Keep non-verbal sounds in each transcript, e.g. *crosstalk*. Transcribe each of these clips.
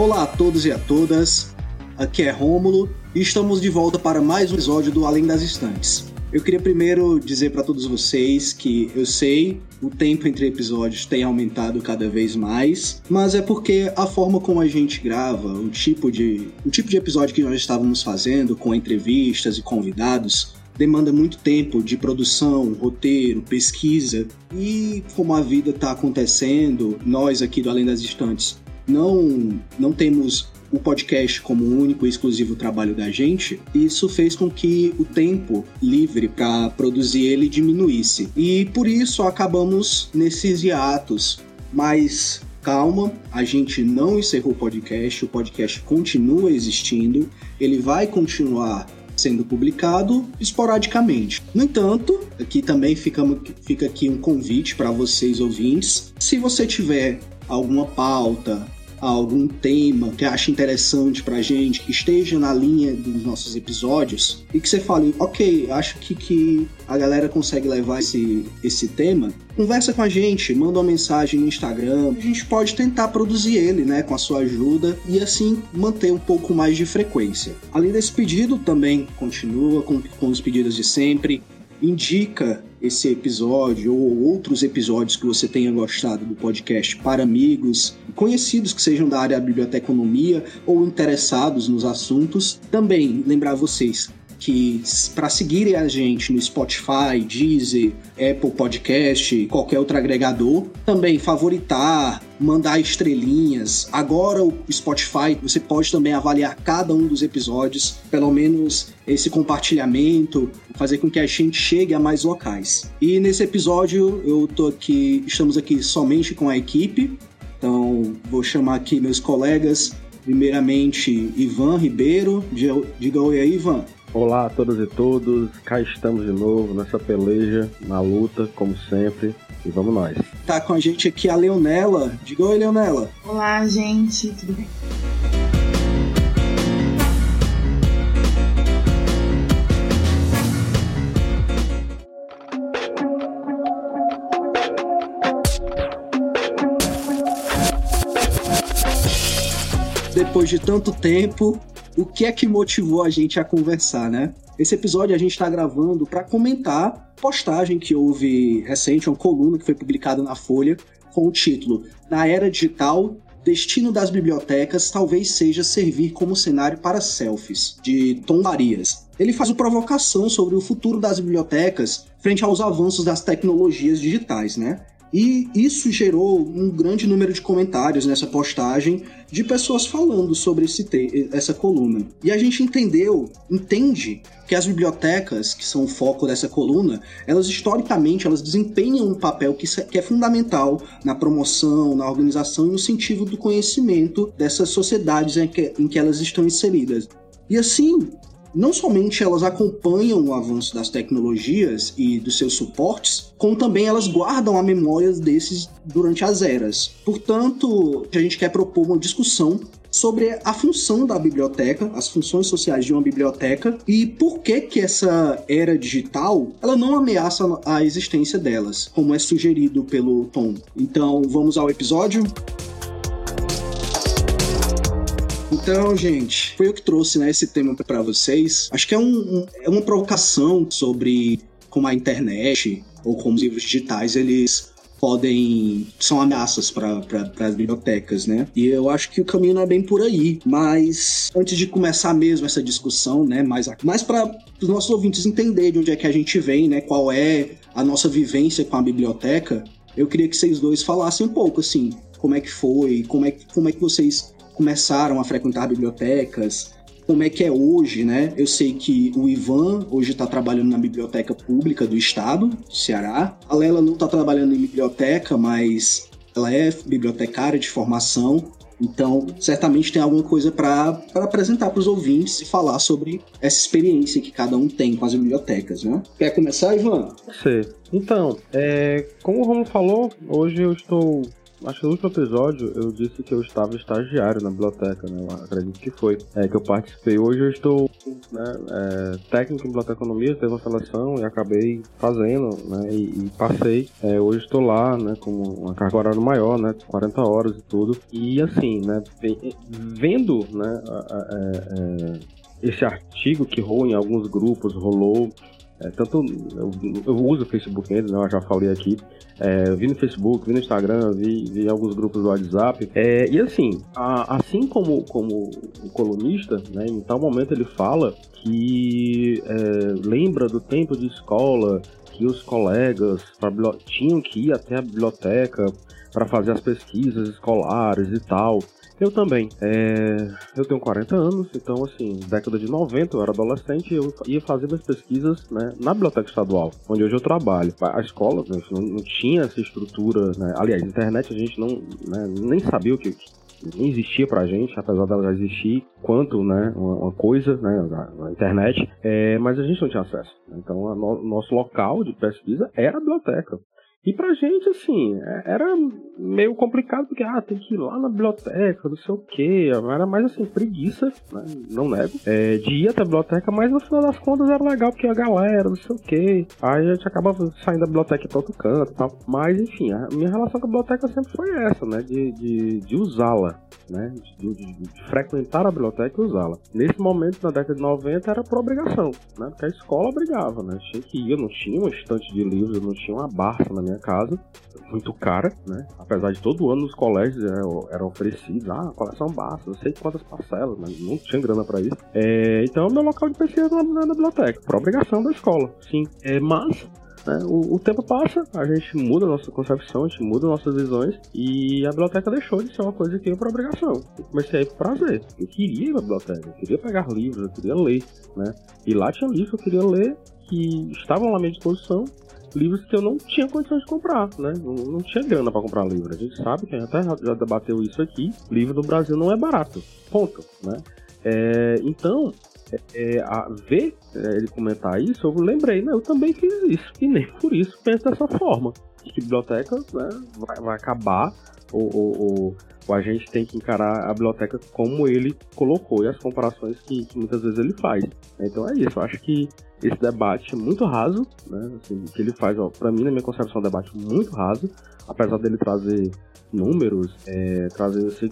Olá a todos e a todas, aqui é Rômulo e estamos de volta para mais um episódio do Além das Estantes. Eu queria primeiro dizer para todos vocês que eu sei o tempo entre episódios tem aumentado cada vez mais, mas é porque a forma como a gente grava, o tipo de, o tipo de episódio que nós estávamos fazendo com entrevistas e convidados, demanda muito tempo de produção, roteiro, pesquisa e como a vida está acontecendo, nós aqui do Além das Estantes não, não temos o podcast como o único e exclusivo trabalho da gente, isso fez com que o tempo livre para produzir ele diminuísse. E por isso acabamos nesses hiatos. Mas calma, a gente não encerrou o podcast, o podcast continua existindo, ele vai continuar sendo publicado esporadicamente. No entanto, aqui também fica, fica aqui um convite para vocês ouvintes. Se você tiver alguma pauta, algum tema que acha interessante pra gente, que esteja na linha dos nossos episódios, e que você fale, ok, acho que, que a galera consegue levar esse, esse tema, conversa com a gente, manda uma mensagem no Instagram, a gente pode tentar produzir ele, né, com a sua ajuda, e assim manter um pouco mais de frequência. Além desse pedido, também continua com, com os pedidos de sempre, indica esse episódio ou outros episódios que você tenha gostado do podcast para amigos, conhecidos que sejam da área da biblioteconomia ou interessados nos assuntos. Também lembrar vocês que para seguirem a gente no Spotify, Deezer, Apple Podcast, qualquer outro agregador, também favoritar, mandar estrelinhas. Agora o Spotify, você pode também avaliar cada um dos episódios, pelo menos esse compartilhamento, fazer com que a gente chegue a mais locais. E nesse episódio eu tô aqui, estamos aqui somente com a equipe. Então, vou chamar aqui meus colegas, primeiramente Ivan Ribeiro, diga oi aí, Ivan. Olá a todas e todos, cá estamos de novo nessa peleja, na luta, como sempre, e vamos nós. Tá com a gente aqui a Leonela. Diga oi, Leonela. Olá, gente, tudo bem? Depois de tanto tempo, o que é que motivou a gente a conversar, né? Esse episódio a gente está gravando para comentar postagem que houve recente, uma coluna que foi publicada na Folha com o título Na Era Digital, Destino das Bibliotecas talvez seja servir como cenário para selfies, de Tom Marias. Ele faz uma provocação sobre o futuro das bibliotecas frente aos avanços das tecnologias digitais, né? E isso gerou um grande número de comentários nessa postagem de pessoas falando sobre esse essa coluna. E a gente entendeu, entende que as bibliotecas, que são o foco dessa coluna, elas historicamente elas desempenham um papel que, que é fundamental na promoção, na organização e no sentido do conhecimento dessas sociedades em que, em que elas estão inseridas. E assim, não somente elas acompanham o avanço das tecnologias e dos seus suportes, como também elas guardam a memória desses durante as eras. Portanto, a gente quer propor uma discussão sobre a função da biblioteca, as funções sociais de uma biblioteca e por que que essa era digital ela não ameaça a existência delas, como é sugerido pelo Tom. Então, vamos ao episódio. Então, gente, foi eu que trouxe né, esse tema para vocês. Acho que é, um, é uma provocação sobre como a internet ou como os livros digitais eles podem são ameaças para as bibliotecas, né? E eu acho que o caminho não é bem por aí. Mas antes de começar mesmo essa discussão, né, mais mais para os nossos ouvintes entenderem de onde é que a gente vem, né? Qual é a nossa vivência com a biblioteca? Eu queria que vocês dois falassem um pouco assim, como é que foi, como é como é que vocês começaram a frequentar bibliotecas, como é que é hoje, né? Eu sei que o Ivan hoje está trabalhando na biblioteca pública do estado, do Ceará. A Lela não está trabalhando em biblioteca, mas ela é bibliotecária de formação. Então, certamente tem alguma coisa para apresentar para os ouvintes e falar sobre essa experiência que cada um tem com as bibliotecas, né? Quer começar, Ivan? Sim. Então, é, como o Romo falou, hoje eu estou acho que no último episódio eu disse que eu estava estagiário na biblioteca, né? Eu acredito que foi. É que eu participei. Hoje eu estou né, é, técnico em biblioteconomia, teve uma seleção e acabei fazendo, né? E, e passei. É, hoje estou lá, né? Com uma carga horária maior, né? 40 horas e tudo. E assim, né? Vendo, né? É, esse artigo que rolou em alguns grupos, rolou é, tanto eu, eu, uso o Facebook ainda, né, eu já falei aqui. É, vi no Facebook, vi no Instagram, vi, vi alguns grupos do WhatsApp. É, e assim, a, assim como, como o colunista, né, em tal momento ele fala que é, lembra do tempo de escola, que os colegas tinham que ir até a biblioteca para fazer as pesquisas escolares e tal. Eu também. É... Eu tenho 40 anos, então, assim, década de 90, eu era adolescente e eu ia fazer minhas pesquisas né, na biblioteca estadual, onde hoje eu trabalho. A escola né, não, tinha essa estrutura, né? aliás, internet a gente não né, nem sabia o que, nem existia pra gente, apesar dela já existir, quanto, né, uma, coisa, né, na, internet, é, mas a gente não tinha acesso. Então, o no, nosso local de pesquisa era a biblioteca. E pra gente, assim, é, era meio complicado, porque, ah, tem que ir lá na biblioteca, não sei o quê. Era mais, assim, preguiça, né? não nego, é, de ir até a biblioteca, mas no final das contas era legal, porque a galera, não sei o quê. Aí a gente acabava saindo da biblioteca pra outro canto e tal. Mas, enfim, a minha relação com a biblioteca sempre foi essa, né? De, de, de usá-la, né? De, de, de, frequentar a biblioteca e usá-la. Nesse momento, na década de 90, era por obrigação, né? Porque a escola obrigava, né? Tinha que ir, eu não tinha uma estante de livros, eu não tinha uma barça na minha minha casa, muito cara, né? Apesar de todo ano nos colégios eram, eram oferecidos, ah, coleção basta, não sei quantas parcelas, mas não tinha grana para isso. É, então, meu local de pesquisa na, na biblioteca, por obrigação da escola, sim. É, mas né, o, o, tempo passa, a gente muda a nossa concepção, a gente muda nossas visões e a biblioteca deixou de ser uma coisa que eu por obrigação. Eu comecei a ir por prazer. Eu queria ir à biblioteca, eu queria pegar livros, eu queria ler, né? E lá tinha livros que eu queria ler que estavam à minha disposição livros que eu não tinha condições de comprar, né? Não, não tinha grana para comprar livro. A gente sabe que até já debateu isso aqui. Livro no Brasil não é barato. Ponto, né? É, então, é, é a ver é, ele comentar isso, eu lembrei, né? Eu também fiz isso. E nem por isso penso dessa forma. Que biblioteca né, vai, vai acabar ou, ou, ou, ou, a gente tem que encarar a biblioteca como ele colocou e as comparações que, que muitas vezes ele faz. Então é isso, eu acho que esse debate é muito raso, né? Assim, que ele faz, ó, pra mim, na minha concepção, é um debate muito raso, apesar dele trazer números, é, trazer assim,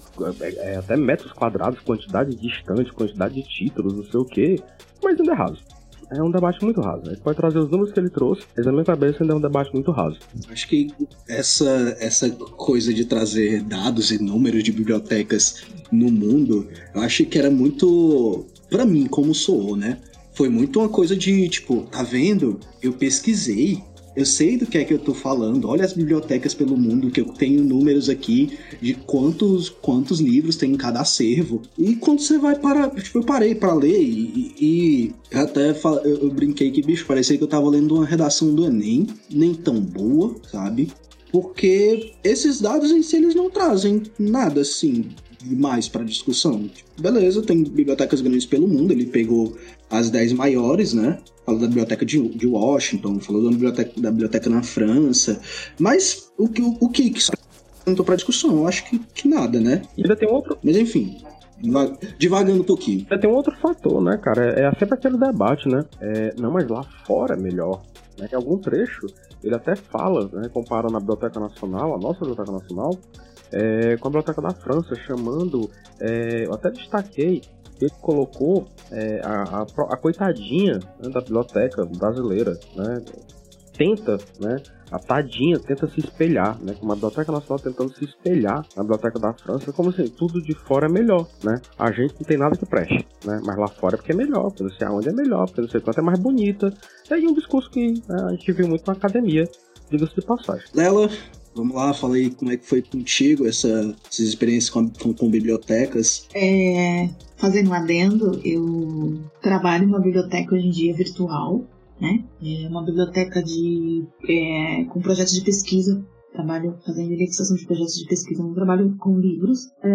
é, até metros quadrados, quantidade de estantes, quantidade de títulos, não sei o que, mas ainda é raso. É um debate muito raso. Ele pode trazer os números que ele trouxe, mas na minha cabeça ainda é um debate muito raso. Acho que essa, essa coisa de trazer dados e números de bibliotecas no mundo, eu acho que era muito, para mim, como soou, né? foi muito uma coisa de, tipo, tá vendo? Eu pesquisei, eu sei do que é que eu tô falando. Olha as bibliotecas pelo mundo, que eu tenho números aqui de quantos, quantos livros tem em cada acervo. E quando você vai para. Tipo, eu parei para ler e, e até eu, eu brinquei que, bicho, parecia que eu tava lendo uma redação do Enem, nem tão boa, sabe? Porque esses dados em si eles não trazem nada assim mais para discussão. Tipo, beleza, tem bibliotecas grandes pelo mundo, ele pegou as 10 maiores, né? Falou da biblioteca de, de Washington, falou da biblioteca, da biblioteca na França, mas o que o, o que isso apresentou para discussão? Eu acho que, que nada, né? E ainda tem outro. Mas enfim, devagando um pouquinho. Tem um outro fator, né, cara? É, é sempre aquele debate, né? É, não, mas lá fora é melhor. Né? Em algum trecho, ele até fala, né, comparando a Biblioteca Nacional, a nossa Biblioteca Nacional, é, com a Biblioteca da França, chamando. É, eu até destaquei ele colocou é, a, a, a, coitadinha né, da biblioteca brasileira, né? Tenta, né? A tadinha tenta se espelhar, né? Como a Biblioteca Nacional tentando se espelhar na Biblioteca da França, como assim, tudo de fora é melhor, né? A gente não tem nada que preste, né? Mas lá fora é porque é melhor, porque não sei aonde é melhor, porque não sei quanto é mais bonita. E aí um discurso que né, a gente viu muito na academia, diga-se de passagem. Lela, Vamos lá, fala aí como é que foi contigo essa, essas experiências com, com, com bibliotecas. É, fazendo um adendo, eu trabalho numa biblioteca hoje em dia virtual, né? É uma biblioteca de, é, com projetos de pesquisa. Trabalho fazendo indexação de projetos de pesquisa, não trabalho com livros. É,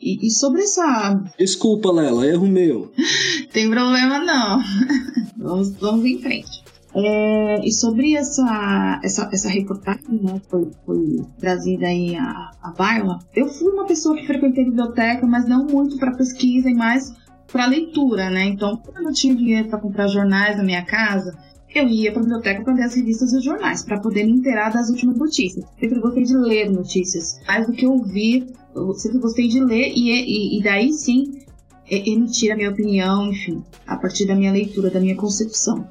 e, e, sobre essa. Desculpa, Lela, erro meu. *laughs* Tem problema não. *laughs* vamos, vamos em frente. É, e sobre essa, essa, essa reportagem, né, foi, foi trazida aí a, a baila, eu fui uma pessoa que frequentei biblioteca, mas não muito para pesquisa e mais para leitura, né? Então, quando eu tinha dinheiro para comprar jornais na minha casa, eu ia para a biblioteca para ler as revistas e os jornais, para poder me inteirar das últimas notícias. Sempre gostei de ler notícias, mais do que ouvir. Sempre gostei de ler e, e, e daí sim emitir a minha opinião, enfim, a partir da minha leitura, da minha concepção.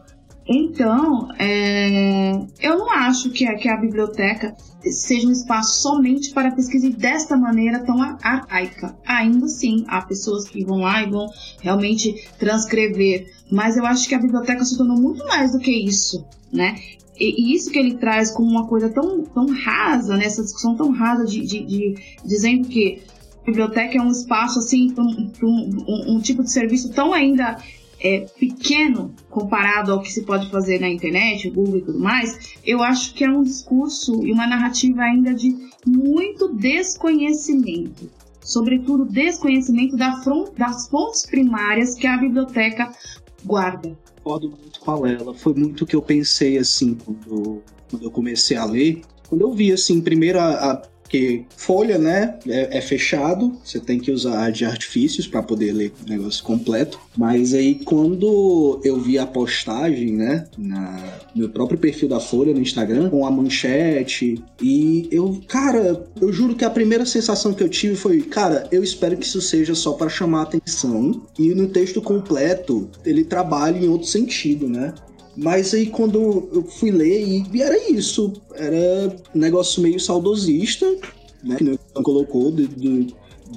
Então, é, eu não acho que a, que a biblioteca seja um espaço somente para pesquisa desta maneira tão arcaica. Ainda assim, há pessoas que vão lá e vão realmente transcrever, mas eu acho que a biblioteca se tornou muito mais do que isso, né? E, e isso que ele traz como uma coisa tão, tão rasa, né? essa discussão tão rasa de, de, de dizendo que a biblioteca é um espaço assim, um, um, um tipo de serviço tão ainda é, pequeno comparado ao que se pode fazer na internet, Google e tudo mais, eu acho que é um discurso e uma narrativa ainda de muito desconhecimento. Sobretudo, desconhecimento da front, das fontes primárias que a biblioteca guarda. Concordo muito com ela. Foi muito o que eu pensei, assim, quando, quando eu comecei a ler. Quando eu vi, assim, primeiro a, a porque folha, né, é, é fechado, você tem que usar de artifícios para poder ler o negócio completo. Mas aí quando eu vi a postagem, né, na, no meu próprio perfil da Folha no Instagram, com a manchete, e eu, cara, eu juro que a primeira sensação que eu tive foi, cara, eu espero que isso seja só para chamar atenção e no texto completo ele trabalhe em outro sentido, né? Mas aí quando eu fui ler, e era isso. Era um negócio meio saudosista, né? Que não colocou, do, do,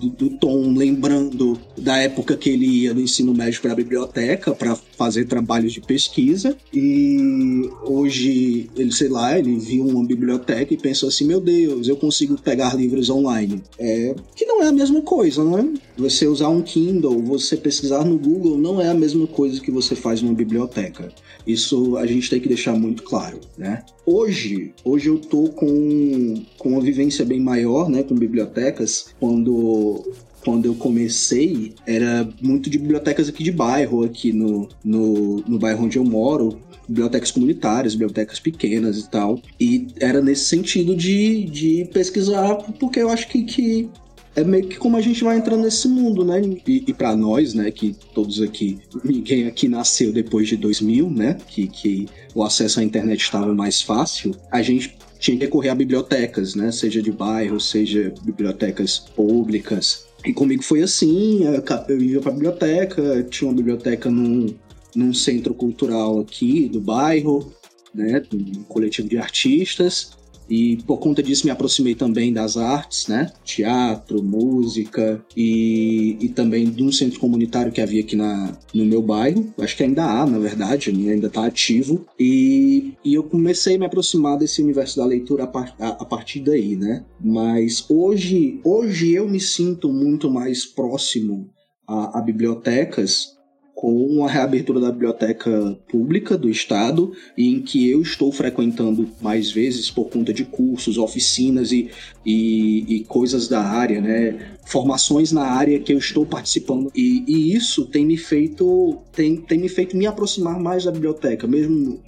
do, do, Tom lembrando da época que ele ia no ensino médio para a biblioteca para fazer trabalhos de pesquisa e hoje ele sei lá ele viu uma biblioteca e pensou assim meu Deus eu consigo pegar livros online é que não é a mesma coisa né você usar um Kindle você pesquisar no Google não é a mesma coisa que você faz numa biblioteca isso a gente tem que deixar muito claro, né? Hoje, hoje eu tô com, com uma vivência bem maior, né, com bibliotecas, quando quando eu comecei, era muito de bibliotecas aqui de bairro, aqui no, no, no bairro onde eu moro, bibliotecas comunitárias, bibliotecas pequenas e tal. E era nesse sentido de, de pesquisar, porque eu acho que, que é meio que como a gente vai entrando nesse mundo, né? E, e para nós, né, que todos aqui, ninguém aqui nasceu depois de 2000, né? Que, que o acesso à internet estava mais fácil, a gente tinha que recorrer a bibliotecas, né? Seja de bairro, seja bibliotecas públicas. E comigo foi assim, eu ia pra biblioteca, tinha uma biblioteca num, num centro cultural aqui do bairro, né? Um coletivo de artistas. E por conta disso me aproximei também das artes, né? Teatro, música e, e também de um centro comunitário que havia aqui na, no meu bairro. Acho que ainda há, na verdade, ainda está ativo. E, e eu comecei a me aproximar desse universo da leitura a, par, a, a partir daí, né? Mas hoje, hoje eu me sinto muito mais próximo a, a bibliotecas com a reabertura da biblioteca pública do estado, em que eu estou frequentando mais vezes por conta de cursos, oficinas e, e, e coisas da área, né? Formações na área que eu estou participando. E, e isso tem me feito tem, tem me feito me aproximar mais da biblioteca, mesmo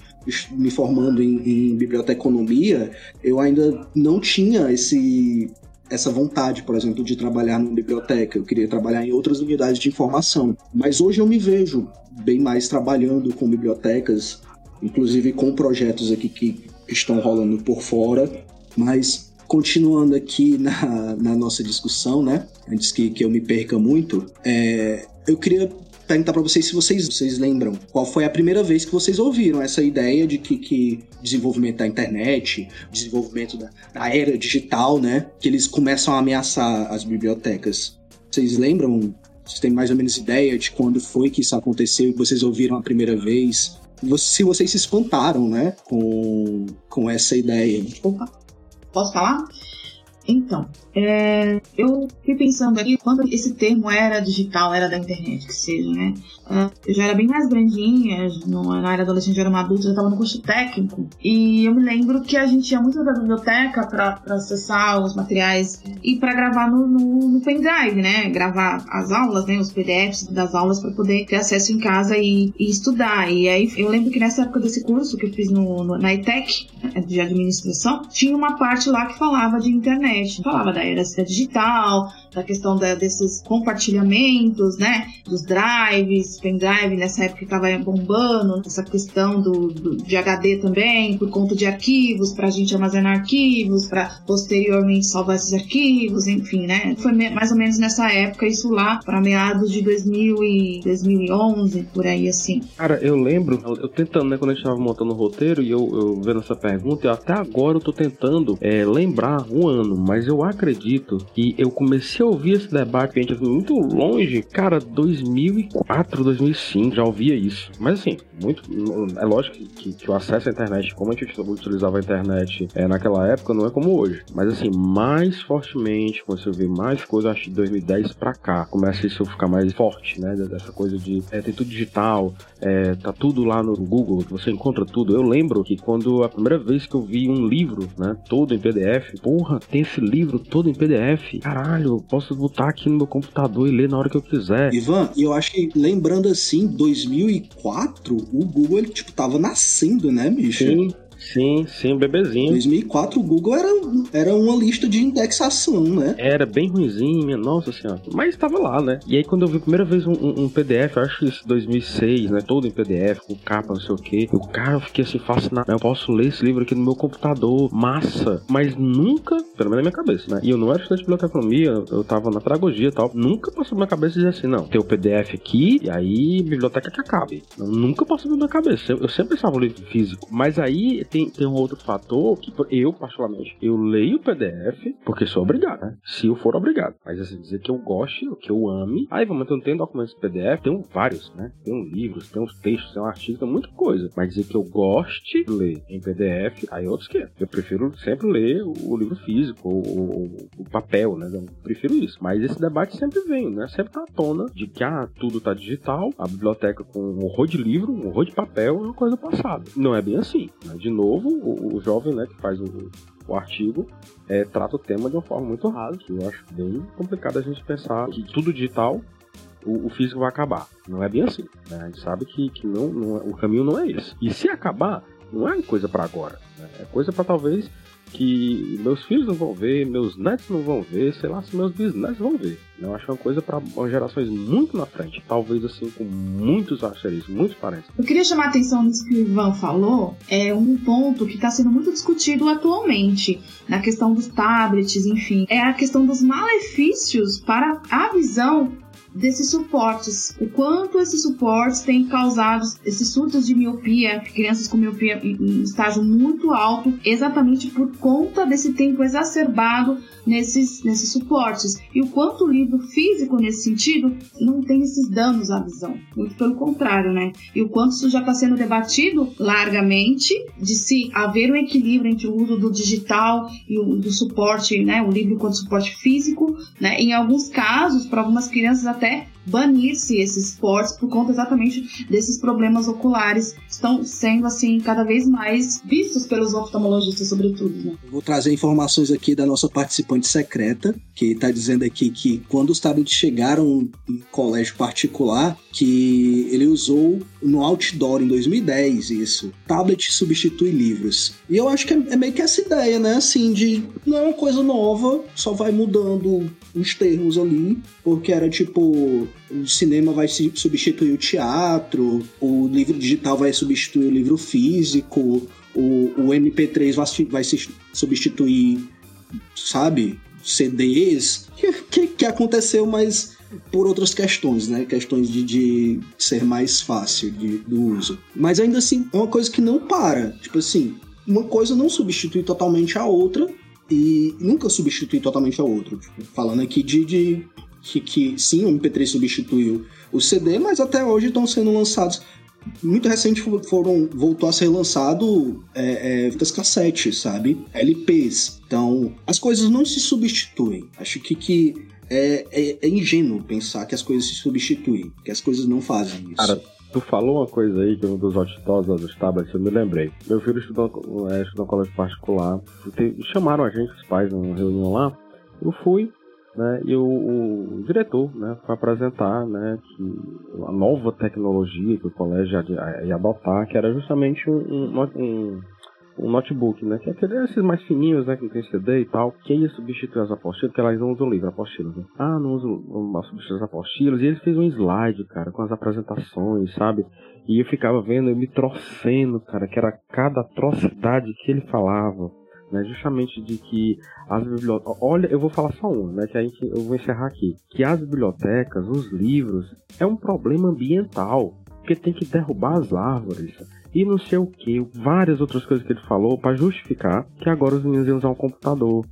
me formando em, em biblioteconomia, eu ainda não tinha esse essa vontade, por exemplo, de trabalhar numa biblioteca. Eu queria trabalhar em outras unidades de informação. Mas hoje eu me vejo bem mais trabalhando com bibliotecas, inclusive com projetos aqui que estão rolando por fora. Mas continuando aqui na, na nossa discussão, né? Antes que, que eu me perca muito, é, eu queria perguntar para vocês se vocês, vocês lembram qual foi a primeira vez que vocês ouviram essa ideia de que, que desenvolvimento da internet, desenvolvimento da, da, era digital, né, que eles começam a ameaçar as bibliotecas. Vocês lembram? Vocês têm mais ou menos ideia de quando foi que isso aconteceu e vocês ouviram a primeira vez? Se vocês se espantaram, né, com, com essa ideia. Opa, posso falar? Então, é, eu fui pensando aqui, quando esse termo era digital, era da internet, que seja, né? É, eu já era bem mais grandinha, não, era adolescente, já era uma adulta, já estava no curso técnico. E eu me lembro que a gente ia muito da biblioteca para acessar os materiais e para gravar no, no, no, pendrive, né? Gravar as aulas, né? Os PDFs das aulas para poder ter acesso em casa e, e, estudar. E aí eu lembro que nessa época desse curso que eu fiz no, no na ETEC, né, de administração, tinha uma parte lá que falava de internet. Falava da era digital, da questão da, desses compartilhamentos, né? Dos drives, pendrive, nessa época estava bombando, essa questão do, do, de HD também, por conta de arquivos, para a gente armazenar arquivos, para posteriormente salvar esses arquivos, enfim, né? Foi mais ou menos nessa época, isso lá, para meados de 2000 e 2011, por aí assim. Cara, eu lembro, eu tentando, né, quando a gente estava montando o roteiro e eu, eu vendo essa pergunta, e até agora eu tô tentando é, lembrar um ano, mas eu acredito que eu comecei a ouvir esse debate, gente muito longe, cara, 2004, 2005, já ouvia isso. Mas assim, muito. É lógico que, que, o acesso à internet, como a gente utilizava a internet é, naquela época, não é como hoje. Mas assim, mais fortemente, comecei a ver mais coisas, acho que de 2010 pra cá, começa isso a ficar mais forte, né? Dessa coisa de é, ter tudo digital, é, tá tudo lá no Google, que você encontra tudo. Eu lembro que quando a primeira vez que eu vi um livro, né, todo em PDF, porra, tem esse livro todo em PDF, caralho, eu posso botar aqui no meu computador e ler na hora que eu quiser. Ivan, eu acho que lembrando assim, 2004, o Google ele tipo tava nascendo, né, bicho? Sim. Sim, sim, um bebezinho. 2004 o Google era, era uma lista de indexação, né? Era bem ruimzinha, nossa senhora. Mas estava lá, né? E aí quando eu vi a primeira vez um, um, um PDF, acho que isso 2006, né? Todo em PDF, com capa, não sei o quê. Eu, cara, eu fiquei assim fascinado. Eu posso ler esse livro aqui no meu computador, massa. Mas nunca, pelo menos na minha cabeça, né? E eu não era estudante de biblioteconomia, eu tava na pedagogia e tal. Nunca passou na minha cabeça dizer assim, não, tem o PDF aqui, e aí biblioteca que acabe. Não, nunca passou na minha cabeça. Eu, eu sempre pensava no livro físico. Mas aí tem, tem um outro fator que eu, particularmente, eu leio o PDF porque sou obrigado, né? Se eu for obrigado. Mas assim, dizer que eu goste, que eu ame. Aí, vamos, eu não tenho documentos PDF, tenho vários, né? Tenho livros, tenho uns textos, tenho artigos, tem muita coisa. Mas dizer que eu goste de ler em PDF, aí é outros que Eu prefiro sempre ler o livro físico, o papel, né? Eu prefiro isso. Mas esse debate sempre vem, né? Sempre tá à tona de que, ah, tudo tá digital, a biblioteca com um horror de livro, um horror de papel é uma coisa passada. Não é bem assim, né? De novo, o, o jovem né, que faz o, o artigo é, trata o tema de uma forma muito rasa. Eu acho bem complicado a gente pensar que tudo digital o, o físico vai acabar. Não é bem assim. Né? A gente sabe que, que não, não, é, o caminho não é esse. E se acabar, não é coisa para agora. Né? É coisa para talvez que meus filhos não vão ver, meus netos não vão ver, sei lá se meus bisnetos vão ver. Eu acho uma coisa para gerações muito na frente, talvez assim com muitos asteriscos, muitos parentes. Eu queria chamar a atenção nisso que o Ivan falou, é um ponto que está sendo muito discutido atualmente na questão dos tablets, enfim, é a questão dos malefícios para a visão desses suportes, o quanto esses suportes têm causado esses surtos de miopia, crianças com miopia em estágio muito alto, exatamente por conta desse tempo exacerbado nesses, nesses suportes. E o quanto o livro físico, nesse sentido, não tem esses danos à visão. Muito pelo contrário, né? E o quanto isso já está sendo debatido largamente, de se haver um equilíbrio entre o uso do digital e o do suporte, né? O livro enquanto suporte físico, né? Em alguns casos, para algumas crianças até banir-se esses esportes por conta exatamente desses problemas oculares que estão sendo assim cada vez mais vistos pelos oftalmologistas sobretudo. Né? Vou trazer informações aqui da nossa participante secreta que está dizendo aqui que quando os tablets chegaram em colégio particular que ele usou no outdoor em 2010 isso tablet substitui livros e eu acho que é, é meio que essa ideia né assim de não é uma coisa nova só vai mudando os termos ali porque era tipo o cinema vai substituir o teatro, o livro digital vai substituir o livro físico, o, o MP3 vai, vai se substituir, sabe, CDs, que, que, aconteceu, mas por outras questões, né? Questões de, de ser mais fácil de, do uso. Mas ainda assim, é uma coisa que não para. Tipo assim, uma coisa não substitui totalmente a outra e nunca substitui totalmente a outra. Tipo, falando aqui de, de que, que sim, o MP3 substituiu o CD, mas até hoje estão sendo lançados muito recente foram voltou a ser lançado é, é, fitas cassete, sabe? LPs. Então, as coisas não se substituem. Acho que, que é, é, é ingênuo pensar que as coisas se substituem, que as coisas não fazem isso. Cara, Tu falou uma coisa aí que um dos auditores dos tablets, eu me lembrei. Meu filho estudou, é, estudou em colégio particular. Chamaram a gente, os pais, numa reunião lá. Eu fui, né, e o, o, diretor né, foi apresentar né, a nova tecnologia que o colégio ia, ia adotar, que era justamente um, um, um notebook, né? Que é aquele, esses mais fininhos, né? Que tem CD e tal. Que ia substituir as apostilas, porque elas não usam livro, apostilas, né? Ah, não usam substituir as apostilas. E ele fez um slide, cara, com as apresentações, sabe? E eu ficava vendo, eu me trocendo, cara, que era cada atrocidade que ele falava. Né, justamente de que as bibliotecas. Olha, eu vou falar só um, né? Que a gente, eu vou encerrar aqui. Que as bibliotecas, os livros, é um problema ambiental. Porque tem que derrubar as árvores e não sei o que, várias outras coisas que ele falou para justificar que agora os meninos iam usar um computador,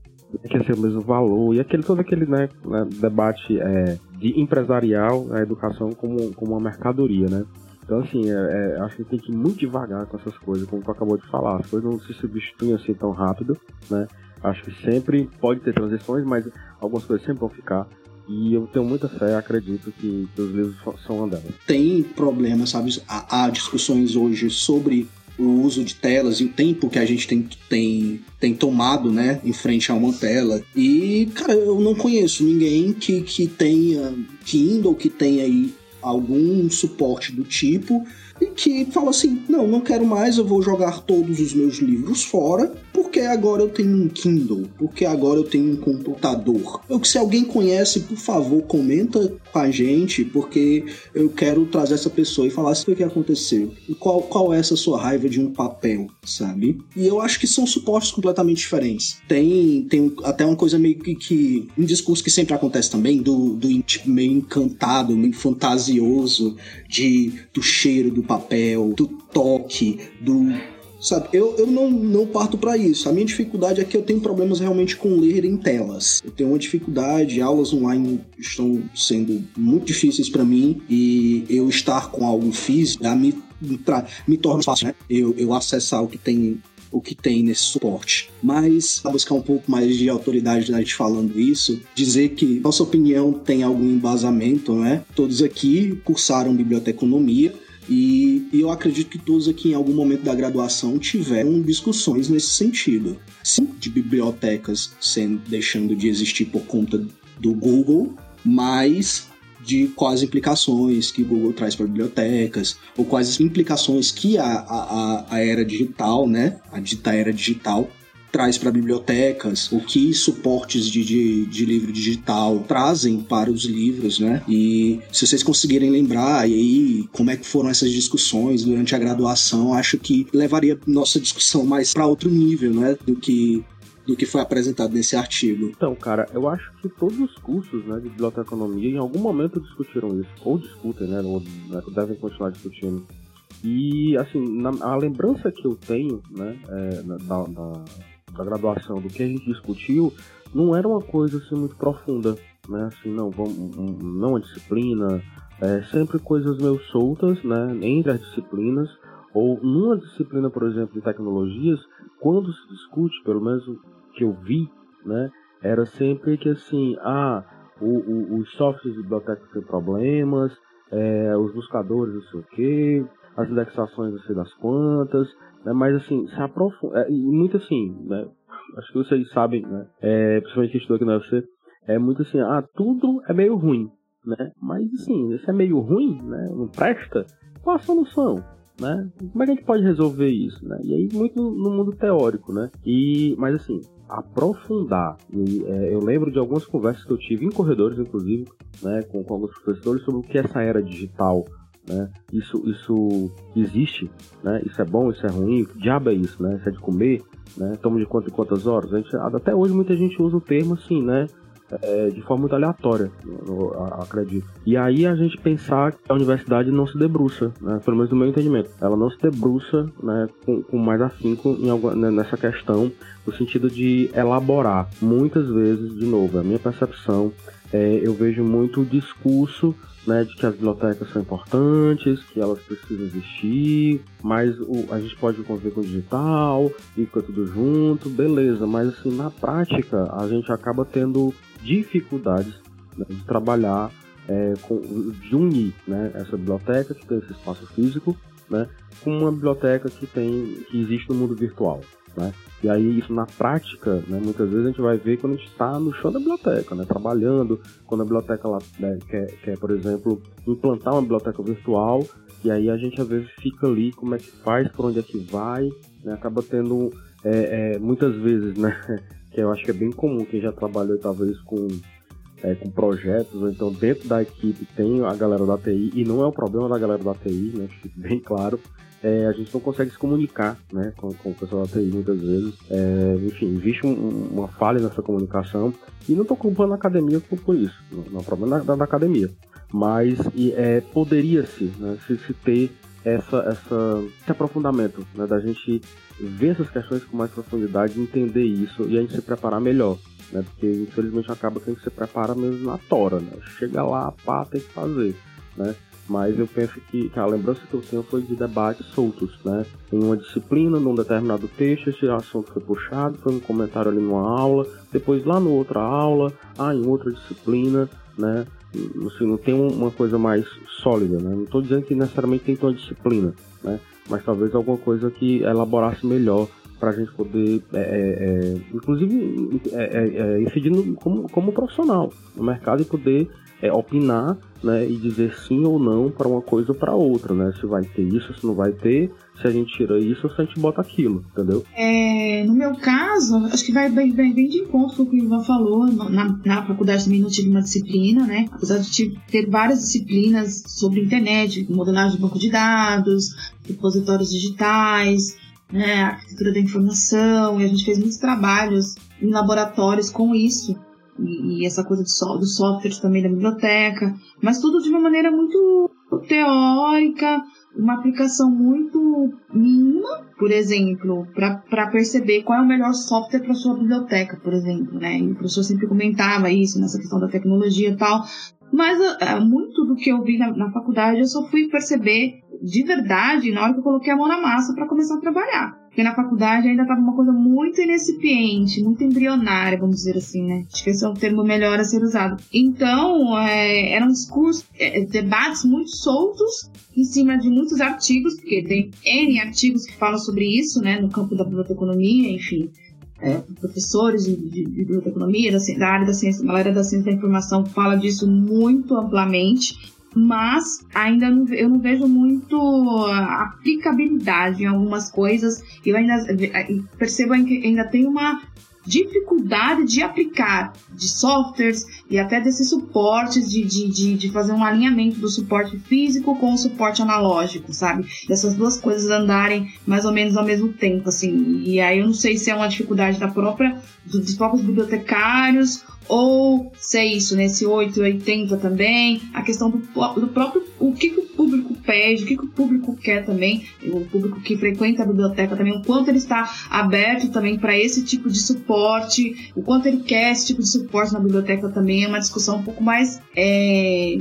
que ia ser o mesmo valor, e aquele, todo aquele né, né debate é, de empresarial a educação como, como uma mercadoria, né? Então, assim, é, é, acho que tem que ir muito devagar com essas coisas, como tu acabou de falar. As coisas não se substituem assim tão rápido, né? Acho que sempre pode ter transições, mas algumas coisas sempre vão ficar. E eu tenho muita fé, acredito que, que os livros são uma delas. Tem problemas, sabe? Há, há, discussões hoje sobre o uso de telas e o tempo que a gente tem, tem, tem tomado, né, em frente a uma tela. E, cara, eu não conheço ninguém que, que tenha Kindle, que tenha aí algum suporte do tipo e que fala assim: não, não quero mais, eu vou jogar todos os meus livros fora, porque agora eu tenho um Kindle, porque agora eu tenho um computador. Eu, se alguém conhece, por favor, comenta com a gente, porque eu quero trazer essa pessoa e falar assim, o que aconteceu, e qual, qual é essa sua raiva de um papel, sabe? E eu acho que são suportes completamente diferentes. Tem, tem até uma coisa meio que, que um discurso que sempre acontece também, do, do meio encantado, meio fantasioso, de, do cheiro do papel, do toque, do sabe? Eu, eu não, não parto para isso. A minha dificuldade é que eu tenho problemas realmente com ler em telas. Eu tenho uma dificuldade, aulas online estão sendo muito difíceis para mim e eu estar com algo físico me, me, me torna fácil, né? Eu, eu acessar o que tem o que tem nesse suporte. Mas, para buscar um pouco mais de autoridade da gente falando isso, dizer que nossa opinião tem algum embasamento, né? Todos aqui cursaram biblioteconomia, e, e, eu acredito que todos aqui em algum momento da graduação tiveram discussões nesse sentido. Sim, de bibliotecas sendo, deixando de existir por conta do Google, mas de quais implicações que o Google traz para bibliotecas, ou quais implicações que a, a, a era digital, né, a dita era digital, traz para bibliotecas, o que suportes de, de, de, livro digital trazem para os livros, né? E se vocês conseguirem lembrar, e aí como é que foram essas discussões durante a graduação, acho que levaria nossa discussão mais para outro nível, né? Do que do que foi apresentado nesse artigo. Então, cara, eu acho que todos os cursos né, de biblioteconomia em algum momento discutiram isso, ou discutem, né, ou né, devem continuar discutindo. E, assim, na, a lembrança que eu tenho, né, é, da, da graduação, do que a gente discutiu, não era uma coisa assim muito profunda, né? Assim, não, vamos, não a disciplina, é, sempre coisas meio soltas, né? Entre as disciplinas, ou numa disciplina, por exemplo, de tecnologias, quando se discute, pelo menos que eu vi, né? Era sempre que assim, ah, o, o, os softwares de biblioteca têm problemas, é, os buscadores não sei o que, as indexações não sei das quantas, né? Mas assim, se aprofunda. É, muito assim, né? Acho que vocês sabem, né? É, principalmente que estudou aqui na UFC, é muito assim, ah, tudo é meio ruim, né? Mas assim, se é meio ruim, né? Não presta, qual a solução? Né? Como é que a gente pode resolver isso, né? E aí muito no mundo teórico, né? E, mas assim, aprofundar. E, é, eu lembro de algumas conversas que eu tive em corredores, inclusive, né, com, com alguns professores sobre o que é essa era digital né? Isso, isso existe, né? Isso é bom, isso é ruim, que diabo é isso, né? Isso é de comer, né? Toma de quanto em quantas horas? A gente, até hoje muita gente usa o termo assim, né? É, de forma muito aleatória, eu, acredito. E aí a gente pensar que a universidade não se debruça, né, pelo menos no meu entendimento, ela não se debruça né, com, com mais afinco alguma, né, nessa questão, no sentido de elaborar. Muitas vezes, de novo, é a minha percepção, é, eu vejo muito o discurso né, de que as bibliotecas são importantes, que elas precisam existir, mas o, a gente pode conviver com o digital e fica tudo junto, beleza, mas assim, na prática a gente acaba tendo dificuldades né, de trabalhar, é, com, de unir né, essa biblioteca que tem esse espaço físico né, com uma biblioteca que tem que existe no mundo virtual. Né? E aí isso na prática, né, muitas vezes a gente vai ver quando a gente está no chão da biblioteca, né, trabalhando, quando a biblioteca né, quer, quer, por exemplo, implantar uma biblioteca virtual, e aí a gente às vezes fica ali, como é que faz, por onde é que vai, né, acaba tendo é, é, muitas vezes, né, *laughs* que eu acho que é bem comum, quem já trabalhou talvez com, é, com projetos, ou então dentro da equipe tem a galera da TI, e não é o problema da galera da TI, né, *laughs* bem claro, é, a gente não consegue se comunicar né, com, com o pessoal da TI muitas vezes. É, enfim, existe um, uma falha nessa comunicação e não estou culpando a academia por, por isso, não, é problema da, da, academia. Mas é, poderia-se né, se, se, ter essa, essa, esse aprofundamento, né, da gente ver essas questões com mais profundidade, entender isso e a gente se preparar melhor. Né, porque infelizmente acaba que a gente se prepara mesmo na tora, né? Chega lá, pá, tem que fazer. Né? Mas eu penso que, que, a lembrança que eu tenho foi de debates soltos, né? Em uma disciplina, num determinado texto, esse assunto foi puxado, foi um comentário ali numa aula, depois lá na outra aula, ah, em outra disciplina, né? Assim, não tem uma coisa mais sólida, né? Não estou dizendo que necessariamente tem que uma disciplina, né? Mas talvez alguma coisa que elaborasse melhor para a gente poder, é, é, é inclusive, é, é, é, incidir no, como, como profissional no mercado e poder é, opinar né, e dizer sim ou não para uma coisa ou para outra, né? Se vai ter isso, se não vai ter, se a gente tira isso se a gente bota aquilo, entendeu? É, no meu caso, acho que vai bem, bem, bem de encontro com o que o Ivan falou. Na, na faculdade também não tive uma disciplina, né? Apesar de ter várias disciplinas sobre internet, modelagem de banco de dados, repositórios digitais, né, arquitetura da informação, e a gente fez muitos trabalhos em laboratórios com isso e, e essa coisa do, do software também da biblioteca, mas tudo de uma maneira muito teórica, uma aplicação muito mínima, por exemplo, para perceber qual é o melhor software para sua biblioteca, por exemplo, né? E o professor sempre comentava isso nessa questão da tecnologia e tal. Mas uh, muito do que eu vi na, na faculdade eu só fui perceber de verdade na hora que eu coloquei a mão na massa para começar a trabalhar. Porque na faculdade ainda estava uma coisa muito incipiente, muito embrionária, vamos dizer assim, né? Acho que esse é o termo melhor a ser usado. Então, é, eram discursos, é, debates muito soltos em cima de muitos artigos, porque tem N artigos que falam sobre isso, né? No campo da biblioteconomia, enfim. É, professores de, de, biblioteconomia, da, da, área da ciência, da área da ciência da informação fala disso muito amplamente mas ainda não, eu não vejo muito aplicabilidade em algumas coisas. Eu ainda percebo que ainda tem uma dificuldade de aplicar de softwares e até desses suportes de, de, de, de, fazer um alinhamento do suporte físico com o suporte analógico, sabe? Dessas duas coisas andarem mais ou menos ao mesmo tempo, assim. E aí eu não sei se é uma dificuldade da própria, dos próprios bibliotecários ou se é isso, nesse né, 880 também, a questão do, do próprio, o que, que, o público pede, o que, que o público quer também, o público que frequenta a biblioteca também, o quanto ele está aberto também para esse tipo de suporte, o quanto ele quer esse tipo de suporte na biblioteca também, é uma discussão um pouco mais. É,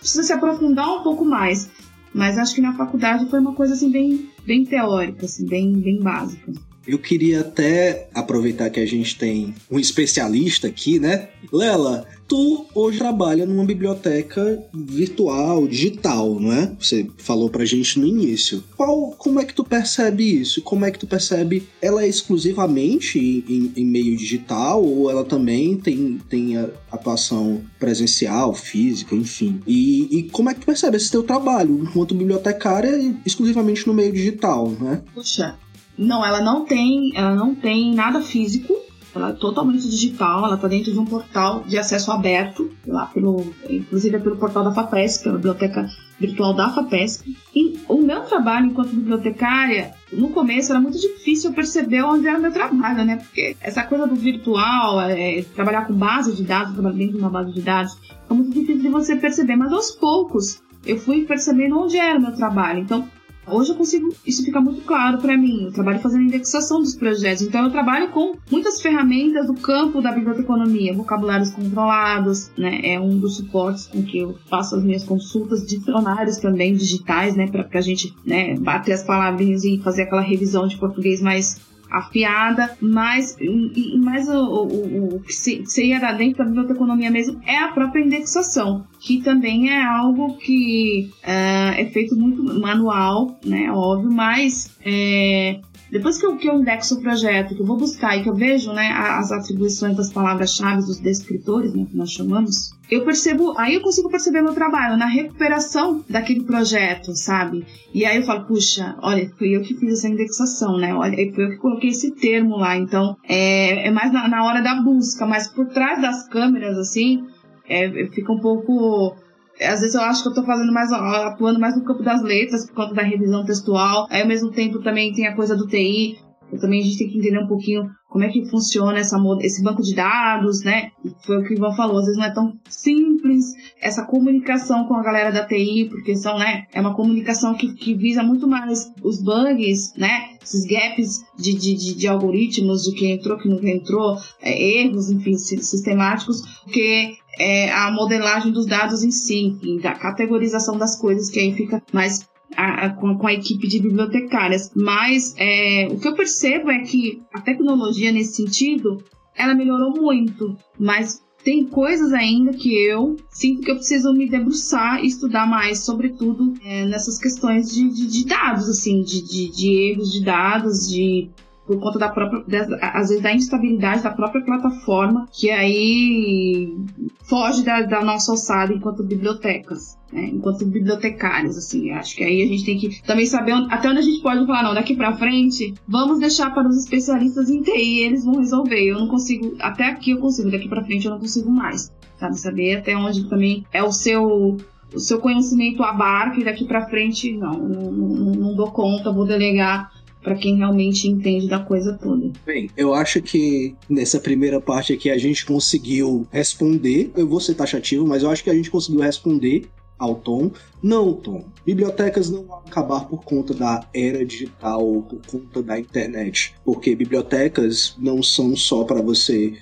precisa se aprofundar um pouco mais. Mas acho que na faculdade foi uma coisa assim bem, bem teórica, assim, bem, bem básica. Eu queria até aproveitar que a gente tem um especialista aqui, né? Lela, tu hoje trabalha numa biblioteca virtual, digital, não é? Você falou pra gente no início. Qual, como é que tu percebe isso? Como é que tu percebe? Ela é exclusivamente em, em meio digital ou ela também tem, tem atuação presencial, física, enfim? E, e como é que tu percebe esse teu trabalho enquanto bibliotecária exclusivamente no meio digital, né? Puxa, não, ela não tem, ela não tem nada físico. Ela é totalmente digital, ela está dentro de um portal de acesso aberto, lá pelo, inclusive é pelo portal da FAPESP, a biblioteca virtual da FAPESP. E o meu trabalho enquanto bibliotecária, no começo era muito difícil perceber onde era o meu trabalho, né? Porque essa coisa do virtual, é, trabalhar com base de dados, trabalhar dentro de uma base de dados, é muito difícil de você perceber, mas aos poucos eu fui percebendo onde era o meu trabalho. Então, Hoje eu consigo, isso fica muito claro para mim. Eu trabalho fazendo indexação dos projetos, então eu trabalho com muitas ferramentas do campo da biblioteconomia, vocabulários controlados, né? É um dos suportes com que eu faço as minhas consultas, dicionários também digitais, né? Para a gente né, bater as palavrinhas e fazer aquela revisão de português mais afiada, mas, mas o, o, o que seria dentro da biblioteconomia mesmo é a própria indexação, que também é algo que uh, é feito muito manual, né, óbvio, mas é, depois que eu, que eu indexo o projeto, que eu vou buscar e que eu vejo né, as atribuições das palavras-chave dos descritores, né, que nós chamamos, eu percebo, aí eu consigo perceber meu trabalho na recuperação daquele projeto, sabe? E aí eu falo, puxa, olha, fui eu que fiz essa indexação, né? Olha, foi eu que coloquei esse termo lá. Então, é, é mais na, na hora da busca, mas por trás das câmeras, assim, é, fica um pouco às vezes eu acho que eu tô fazendo mais, atuando mais no campo das letras, por conta da revisão textual. Aí ao mesmo tempo também tem a coisa do TI. Também a gente tem que entender um pouquinho como é que funciona essa, esse banco de dados, né? Foi o que o Ivan falou, às vezes não é tão simples essa comunicação com a galera da TI, porque são, né? É uma comunicação que, que visa muito mais os bugs, né? Esses gaps de, de, de, de algoritmos, de quem entrou, quem não entrou, é, erros, enfim, sistemáticos, que é, a modelagem dos dados em si, da categorização das coisas, que aí fica mais a, a, com, com, a equipe de bibliotecárias. Mas é, o que eu percebo é que a tecnologia nesse sentido, ela melhorou muito, mas tem coisas ainda que eu sinto que eu preciso me debruçar e estudar mais, sobretudo é, nessas questões de, de, de, dados, assim, de, de, de erros de dados, de por conta da própria, às vezes da instabilidade da própria plataforma, que aí foge da, da nossa alçada enquanto bibliotecas, né? enquanto bibliotecários, assim. Acho que aí a gente tem que também saber onde, até onde a gente pode falar, não, daqui para frente, vamos deixar para os especialistas em TI, eles vão resolver. Eu não consigo, até aqui eu consigo, daqui para frente eu não consigo mais, sabe? Saber até onde também é o seu o seu conhecimento abarca e daqui para frente não, não, não, não dou conta, vou delegar para quem realmente entende da coisa toda. Bem, eu acho que nessa primeira parte aqui a gente conseguiu responder. Eu vou ser taxativo, mas eu acho que a gente conseguiu responder ao Tom. Não, Tom. Bibliotecas não vão acabar por conta da era digital ou por conta da internet, porque bibliotecas não são só para você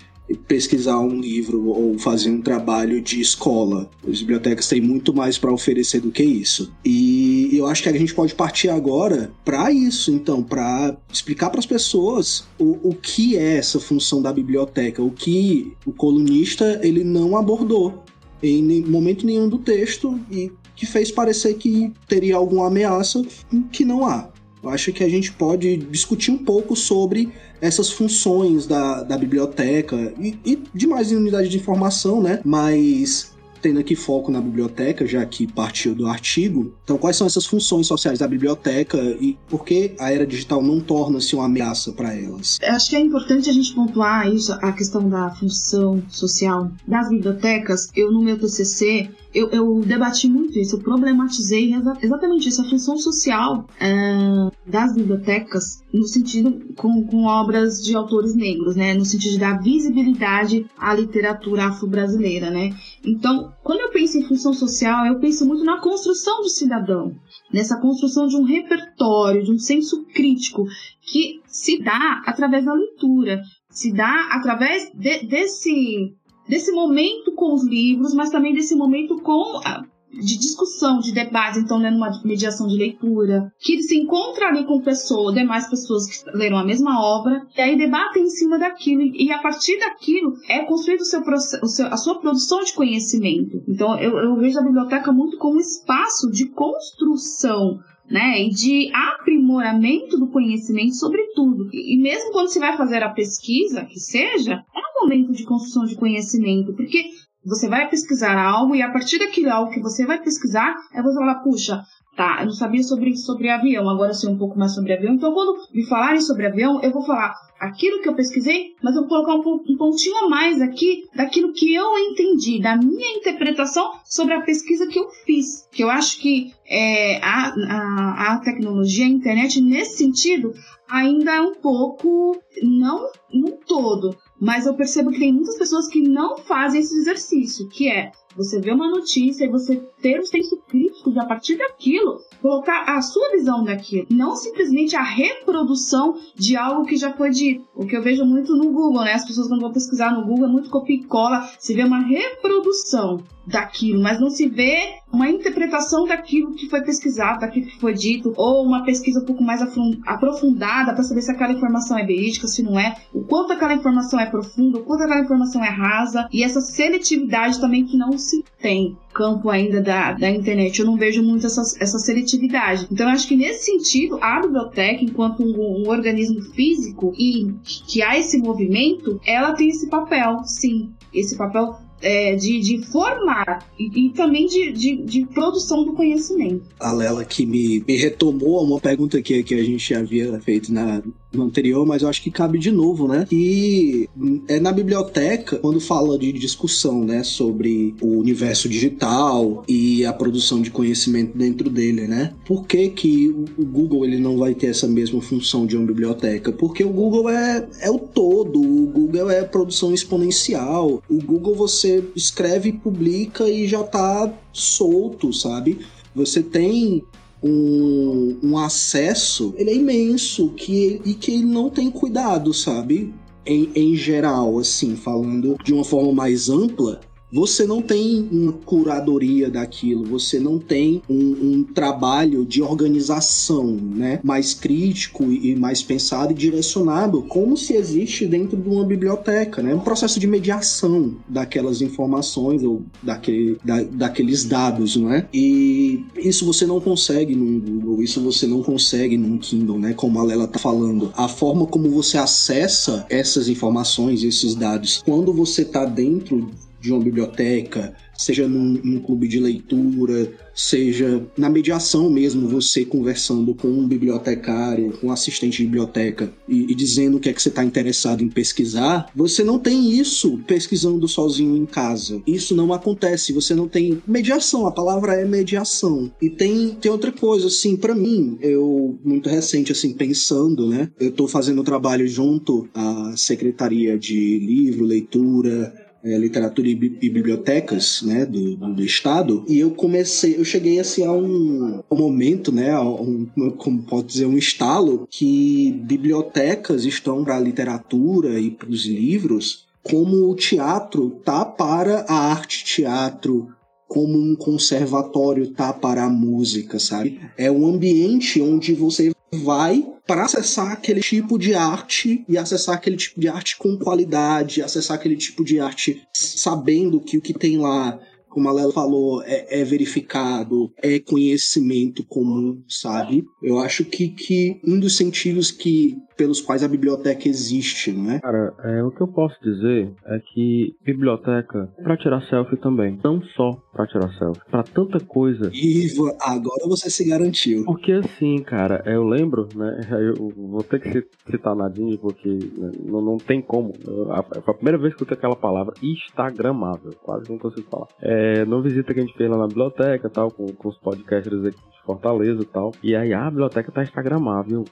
pesquisar um livro ou fazer um trabalho de escola. As bibliotecas têm muito mais para oferecer do que isso. E eu acho que a gente pode partir agora para isso, então, para explicar para as pessoas o, o que é essa função da biblioteca, o que o colunista ele não abordou em momento nenhum do texto e que fez parecer que teria alguma ameaça que não há. Eu acho que a gente pode discutir um pouco sobre essas funções da, da biblioteca e, e demais unidades de informação, né? Mas tendo aqui foco na biblioteca, já que partiu do artigo. Então, quais são essas funções sociais da biblioteca e por que a era digital não torna-se uma ameaça para elas? Acho que é importante a gente pontuar isso, a questão da função social das bibliotecas. Eu, no meu TCC, eu, eu, debati muito isso, eu problematizei exatamente isso, a função social é, das bibliotecas no sentido com, com obras de autores negros, né, no sentido de dar visibilidade à literatura afro-brasileira, né. Então, quando eu penso em função social, eu penso muito na construção do cidadão, nessa construção de um repertório, de um senso crítico que se dá através da leitura, se dá através de, desse desse momento com os livros, mas também desse momento com a, de discussão, de debate, então lendo uma mediação de leitura, que se encontra ali com pessoas, demais pessoas que leram a mesma obra, e aí debatem em cima daquilo, e a partir daquilo é construído o seu, o seu, a sua produção de conhecimento. Então eu, eu vejo a biblioteca muito como um espaço de construção né, e de aprimoramento do conhecimento sobre tudo. E mesmo quando você vai fazer a pesquisa, que seja, momento de construção de conhecimento, porque você vai pesquisar algo e a partir daquilo algo que você vai pesquisar, é você falar, puxa, tá, eu não sabia sobre, sobre avião, agora eu sei um pouco mais sobre avião, então quando me falarem sobre avião, eu vou falar aquilo que eu pesquisei, mas eu vou colocar um, um pontinho a mais aqui daquilo que eu entendi, da minha interpretação sobre a pesquisa que eu fiz. Que eu acho que é, a, a, a tecnologia, a internet, nesse sentido, ainda é um pouco, não no todo, mas eu percebo que tem muitas pessoas que não fazem esse exercício, que é Você vê uma notícia e você ter o senso crítico de, a partir daquilo, colocar a sua visão daquilo. Não simplesmente a reprodução de algo que já foi dito. O que eu vejo muito no Google, né? As pessoas quando vão pesquisar no Google é muito copia e cola. Se vê uma reprodução daquilo, mas não se vê uma interpretação daquilo que foi pesquisado, daquilo que foi dito, ou uma pesquisa um pouco mais aprofundada para saber se aquela informação é verídica, se não é, o quanto aquela informação é profunda, o quanto aquela informação é rasa, e essa seletividade também que não se tem campo ainda da, da internet. Eu não vejo muito essa, essa seletividade. Então, acho que nesse sentido, a biblioteca, enquanto um, um organismo físico e que há esse movimento, ela tem esse papel, sim. Esse papel é, de, de, formar e, e também de, de, de, produção do conhecimento. A Lela que me, me retomou uma pergunta que, que a gente havia feito na, no anterior, mas eu acho que cabe de novo, né? E é na biblioteca, quando fala de discussão, né, sobre o universo digital e a produção de conhecimento dentro dele, né? Por que, que o Google ele não vai ter essa mesma função de uma biblioteca? Porque o Google é, é o todo, o Google é produção exponencial, o Google você escreve, publica e já tá solto, sabe? Você tem um, um acesso, ele é imenso que, e que ele não tem cuidado, sabe? Em, em geral, assim, falando de uma forma mais ampla, você não tem uma curadoria daquilo, você não tem um, um, trabalho de organização né, mais crítico e mais pensado e direcionado, como se existe dentro de uma biblioteca, né? um processo de mediação daquelas informações ou daquele, da, daqueles dados. Não é? E isso você não consegue no Google, isso você não consegue no Kindle, né? como a Lela está falando. A forma como você acessa essas informações, esses dados, quando você está dentro de uma biblioteca, seja num, num, clube de leitura, seja na mediação mesmo, você conversando com um bibliotecário, com um assistente de biblioteca e, e dizendo o que é que você está interessado em pesquisar, você não tem isso pesquisando sozinho em casa. Isso não acontece, você não tem mediação, a palavra é mediação. E tem, tem outra coisa, assim, para mim, eu, muito recente, assim, pensando, né, eu estou fazendo trabalho junto à Secretaria de Livro, Leitura, é, literatura e, e, bibliotecas né, do, do, estado e eu comecei eu cheguei assim a um, um momento né a um, como pode dizer um estalo que bibliotecas estão para a literatura e para os livros como o teatro tá para a arte teatro como um conservatório tá para a música, sabe? É um ambiente onde você vai para acessar aquele tipo de arte e acessar aquele tipo de arte com qualidade, acessar aquele tipo de arte sabendo que o que tem lá como a Lela falou, é, é, verificado, é conhecimento comum, sabe? Eu acho que, que um dos sentidos que pelos quais a biblioteca existe, não é? Cara, é, o que eu posso dizer é que biblioteca para tirar selfie também, não só para tirar selfie, para tanta coisa. Iva, agora você se garantiu. Porque assim, cara, eu lembro, né? *laughs* Eu vou ter que citar Nadine porque né, não, não tem como. A, a primeira vez que eu tenho aquela palavra instagramável, quase não consigo falar. É, numa visita que a gente fez lá na biblioteca, tal, com, com os podcasters aqui de Fortaleza e tal. E aí ah, a biblioteca tá instagramável.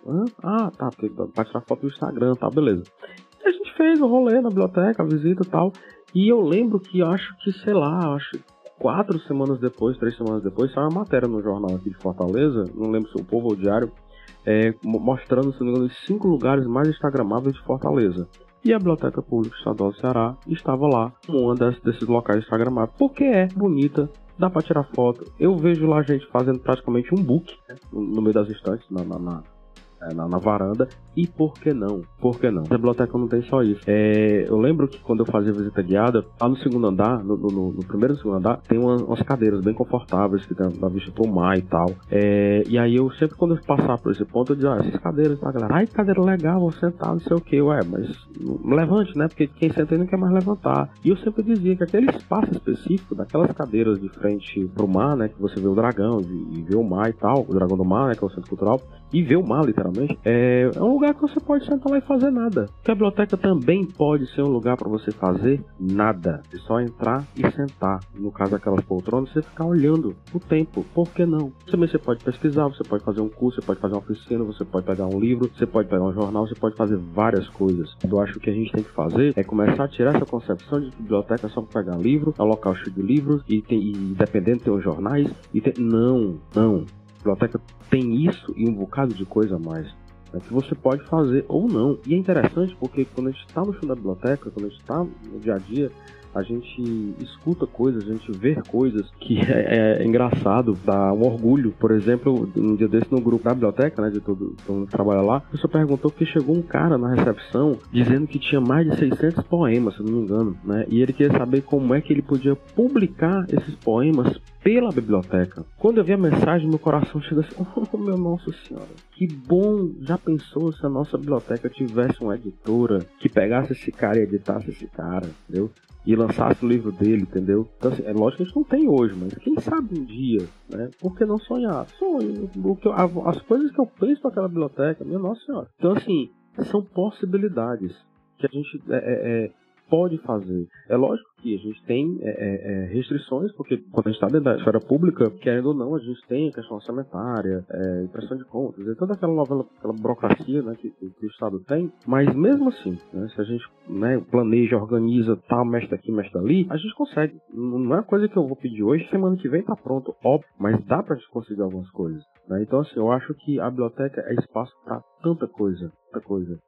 Ah, tá, pra tirar foto do Instagram tal, beleza. E a gente fez o rolê na biblioteca, a visita e tal. E eu lembro que acho que, sei lá, acho quatro semanas depois, três semanas depois, saiu uma matéria no jornal aqui de Fortaleza, não lembro se o povo ou o diário, é, mostrando, se não me engano, os cinco lugares mais instagramáveis de Fortaleza. E a Biblioteca Pública Estadual do Ceará estava lá, como uma desses locais instagramáveis, porque é bonita, dá para tirar foto. Eu vejo lá gente fazendo praticamente um book né, no meio das estantes, na, na, na é, na, na, varanda. E por que não? Por que não? A biblioteca não tem só isso. É, eu lembro que quando eu fazia visita guiada, lá no segundo andar, no, no, no primeiro e segundo andar, tem uma, umas cadeiras bem confortáveis que da vista pro mar e tal. É, e aí eu sempre quando eu passar por esse ponto, eu dizia, ah, essas cadeiras, tá, galera? Ai, cadeira legal, vou sentar, não sei o que. Ué, mas levante, né? Porque quem senta aí não quer mais levantar. E eu sempre dizia que aquele espaço específico, daquelas cadeiras de frente pro mar, né? Que você vê o dragão e, e vê o mar e tal, o dragão do mar, né? Que é o centro cultural, e vê o mar, literalmente é, é um lugar que você pode sentar lá e fazer nada. Porque a biblioteca também pode ser um lugar para você fazer nada. É só entrar e sentar. No caso daquelas poltronas, você ficar olhando o tempo. Por que não? Também você pode pesquisar, você pode fazer um curso, você pode fazer uma oficina, você pode pegar um livro, você pode pegar um jornal, você pode fazer várias coisas. Eu acho que a gente tem que fazer é começar a tirar essa concepção de que biblioteca é só para pegar livro, é um local cheio de livros e, tem, e dependendo tem os jornais e tem... não, não. Biblioteca tem isso e um bocado de coisa a mais. Né, que você pode fazer ou não. E é interessante porque quando a gente está no chão da biblioteca, quando a gente está no dia a dia, a gente escuta coisas, a gente vê coisas que é, é, engraçado, dá um orgulho. Por exemplo, um dia desse no grupo da biblioteca, né, de todo, todo mundo que trabalha lá, a pessoa perguntou que chegou um cara na recepção dizendo que tinha mais de 600 poemas, se não me engano, né, e ele queria saber como é que ele podia publicar esses poemas pela biblioteca. Quando eu vi a mensagem, meu coração chegou assim: *laughs* Oh, meu Nossa Senhora, que bom! Já pensou se a nossa biblioteca tivesse uma editora que pegasse esse cara e editasse esse cara, entendeu? e lançasse o livro dele, entendeu? Então, assim, é lógico que a gente não tem hoje, mas quem sabe um dia, né? Por que não sonhar? Sonho. As coisas que eu penso para aquela biblioteca, minha nossa senhora. Então, assim, são possibilidades que a gente é, é, é pode fazer. É lógico que a gente tem é, é, é restrições, porque quando a gente está dentro da esfera pública, querendo ou não, a gente tem a questão orçamentária, é, impressão de contas, e toda aquela novela, aquela burocracia né, que, que, o Estado tem, mas mesmo assim, né, se a gente né, planeja, organiza, tal, mexe aqui, mexe ali, a gente consegue. Não é coisa que eu vou pedir hoje, semana que vem tá pronto, óbvio, mas dá pra gente conseguir algumas coisas. Né? Então, assim, eu acho que a biblioteca é espaço para tanta coisa, tanta coisa.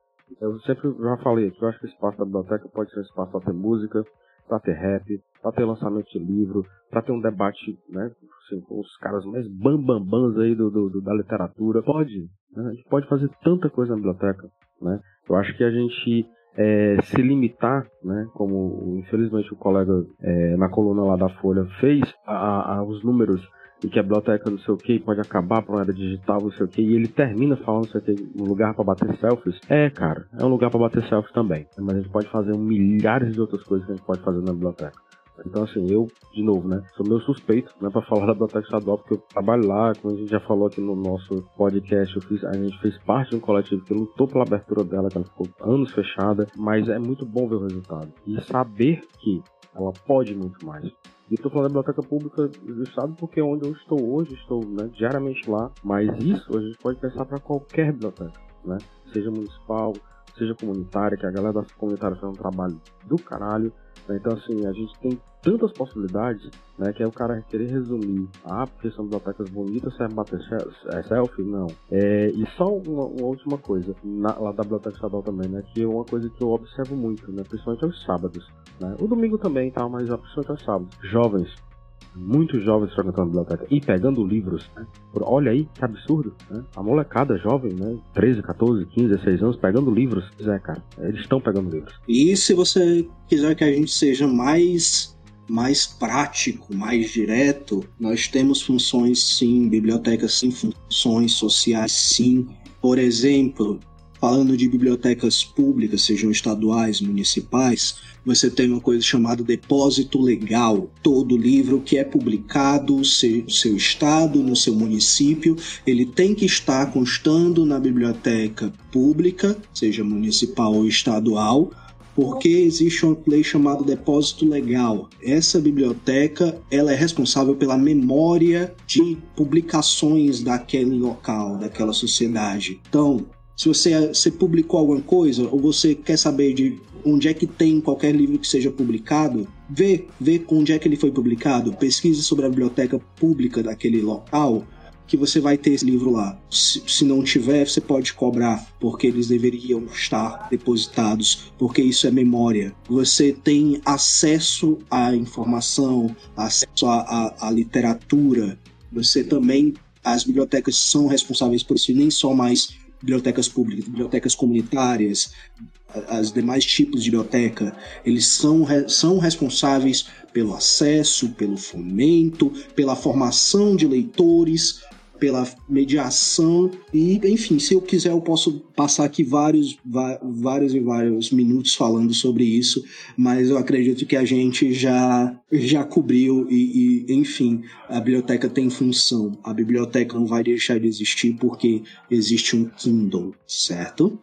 Eu sempre já falei aqui, eu acho que o espaço da biblioteca pode ser um espaço para ter música, para ter rap, para ter lançamento de livro, para ter um debate, né, assim, com os caras mais bambambãs aí do, do, do, da literatura. Pode, né, a gente pode fazer tanta coisa na biblioteca, né. Eu acho que a gente é, se limitar, né, como infelizmente o colega é, na coluna lá da Folha fez, a, a, os números e que a biblioteca não sei o que pode acabar para uma era digital, não sei o que, e ele termina falando não sei o que, um lugar para bater selfies. É, cara, é um lugar para bater selfies também. Mas a gente pode fazer milhares de outras coisas que a gente pode fazer na biblioteca. Então, assim, eu, de novo, né, sou meu suspeito, né, para falar *laughs* da Biblioteca Estadual, porque eu trabalho lá, como a gente já falou aqui no nosso podcast, fiz, a gente fez parte de um coletivo que lutou pela abertura dela, que ela ficou anos fechada, mas é muito bom ver o resultado. E saber que ela pode muito mais. E estou falando da biblioteca pública do estado porque é onde eu estou hoje, estou né, diariamente lá. Mas isso a gente pode pensar para qualquer biblioteca, né? Seja municipal, seja comunitária, que a galera da comunitária faz um trabalho do caralho. Né? Então, assim, a gente tem tantas possibilidades, né? Que é o cara querer resumir. Ah, porque são bibliotecas bonitas, serve bater é selfie? Não. É, e só uma, uma última coisa, na, lá da Biblioteca Estadual também, né? Que é uma coisa que eu observo muito, né? Principalmente aos sábados. Né? O domingo também, tá? Mas principalmente aos sábados. Jovens muitos jovens frequentando a biblioteca e pegando livros. Né? Olha aí que absurdo, né? A molecada jovem, né? 13, 14, 15, 16 anos, pegando livros. É, cara, eles estão pegando livros. E se você quiser que a gente seja mais mais prático, mais direto, nós temos funções sim, bibliotecas sim, funções sociais sim. Por exemplo, falando de bibliotecas públicas, sejam estaduais, municipais, você tem uma coisa chamada depósito legal. Todo livro que é publicado no seu, estado, no seu município, ele tem que estar constando na biblioteca pública, seja municipal ou estadual, porque existe uma lei chamada depósito legal. Essa biblioteca ela é responsável pela memória de publicações daquele local, daquela sociedade. Então, se você, você publicou alguma coisa ou você quer saber de onde é que tem qualquer livro que seja publicado, vê, vê onde é que ele foi publicado, pesquise sobre a biblioteca pública daquele local, que você vai ter esse livro lá. Se, se, não tiver, você pode cobrar, porque eles deveriam estar depositados, porque isso é memória. Você tem acesso à informação, acesso à, à, à literatura. Você também, as bibliotecas são responsáveis por isso, nem só mais bibliotecas públicas, bibliotecas comunitárias, as demais tipos de biblioteca, eles são, são responsáveis pelo acesso, pelo fomento, pela formação de leitores, pela mediação e, enfim, se eu quiser eu posso passar aqui vários, vários e vários minutos falando sobre isso, mas eu acredito que a gente já, já cobriu e, e enfim, a biblioteca tem função. A biblioteca não vai deixar de existir porque existe um Kindle, certo?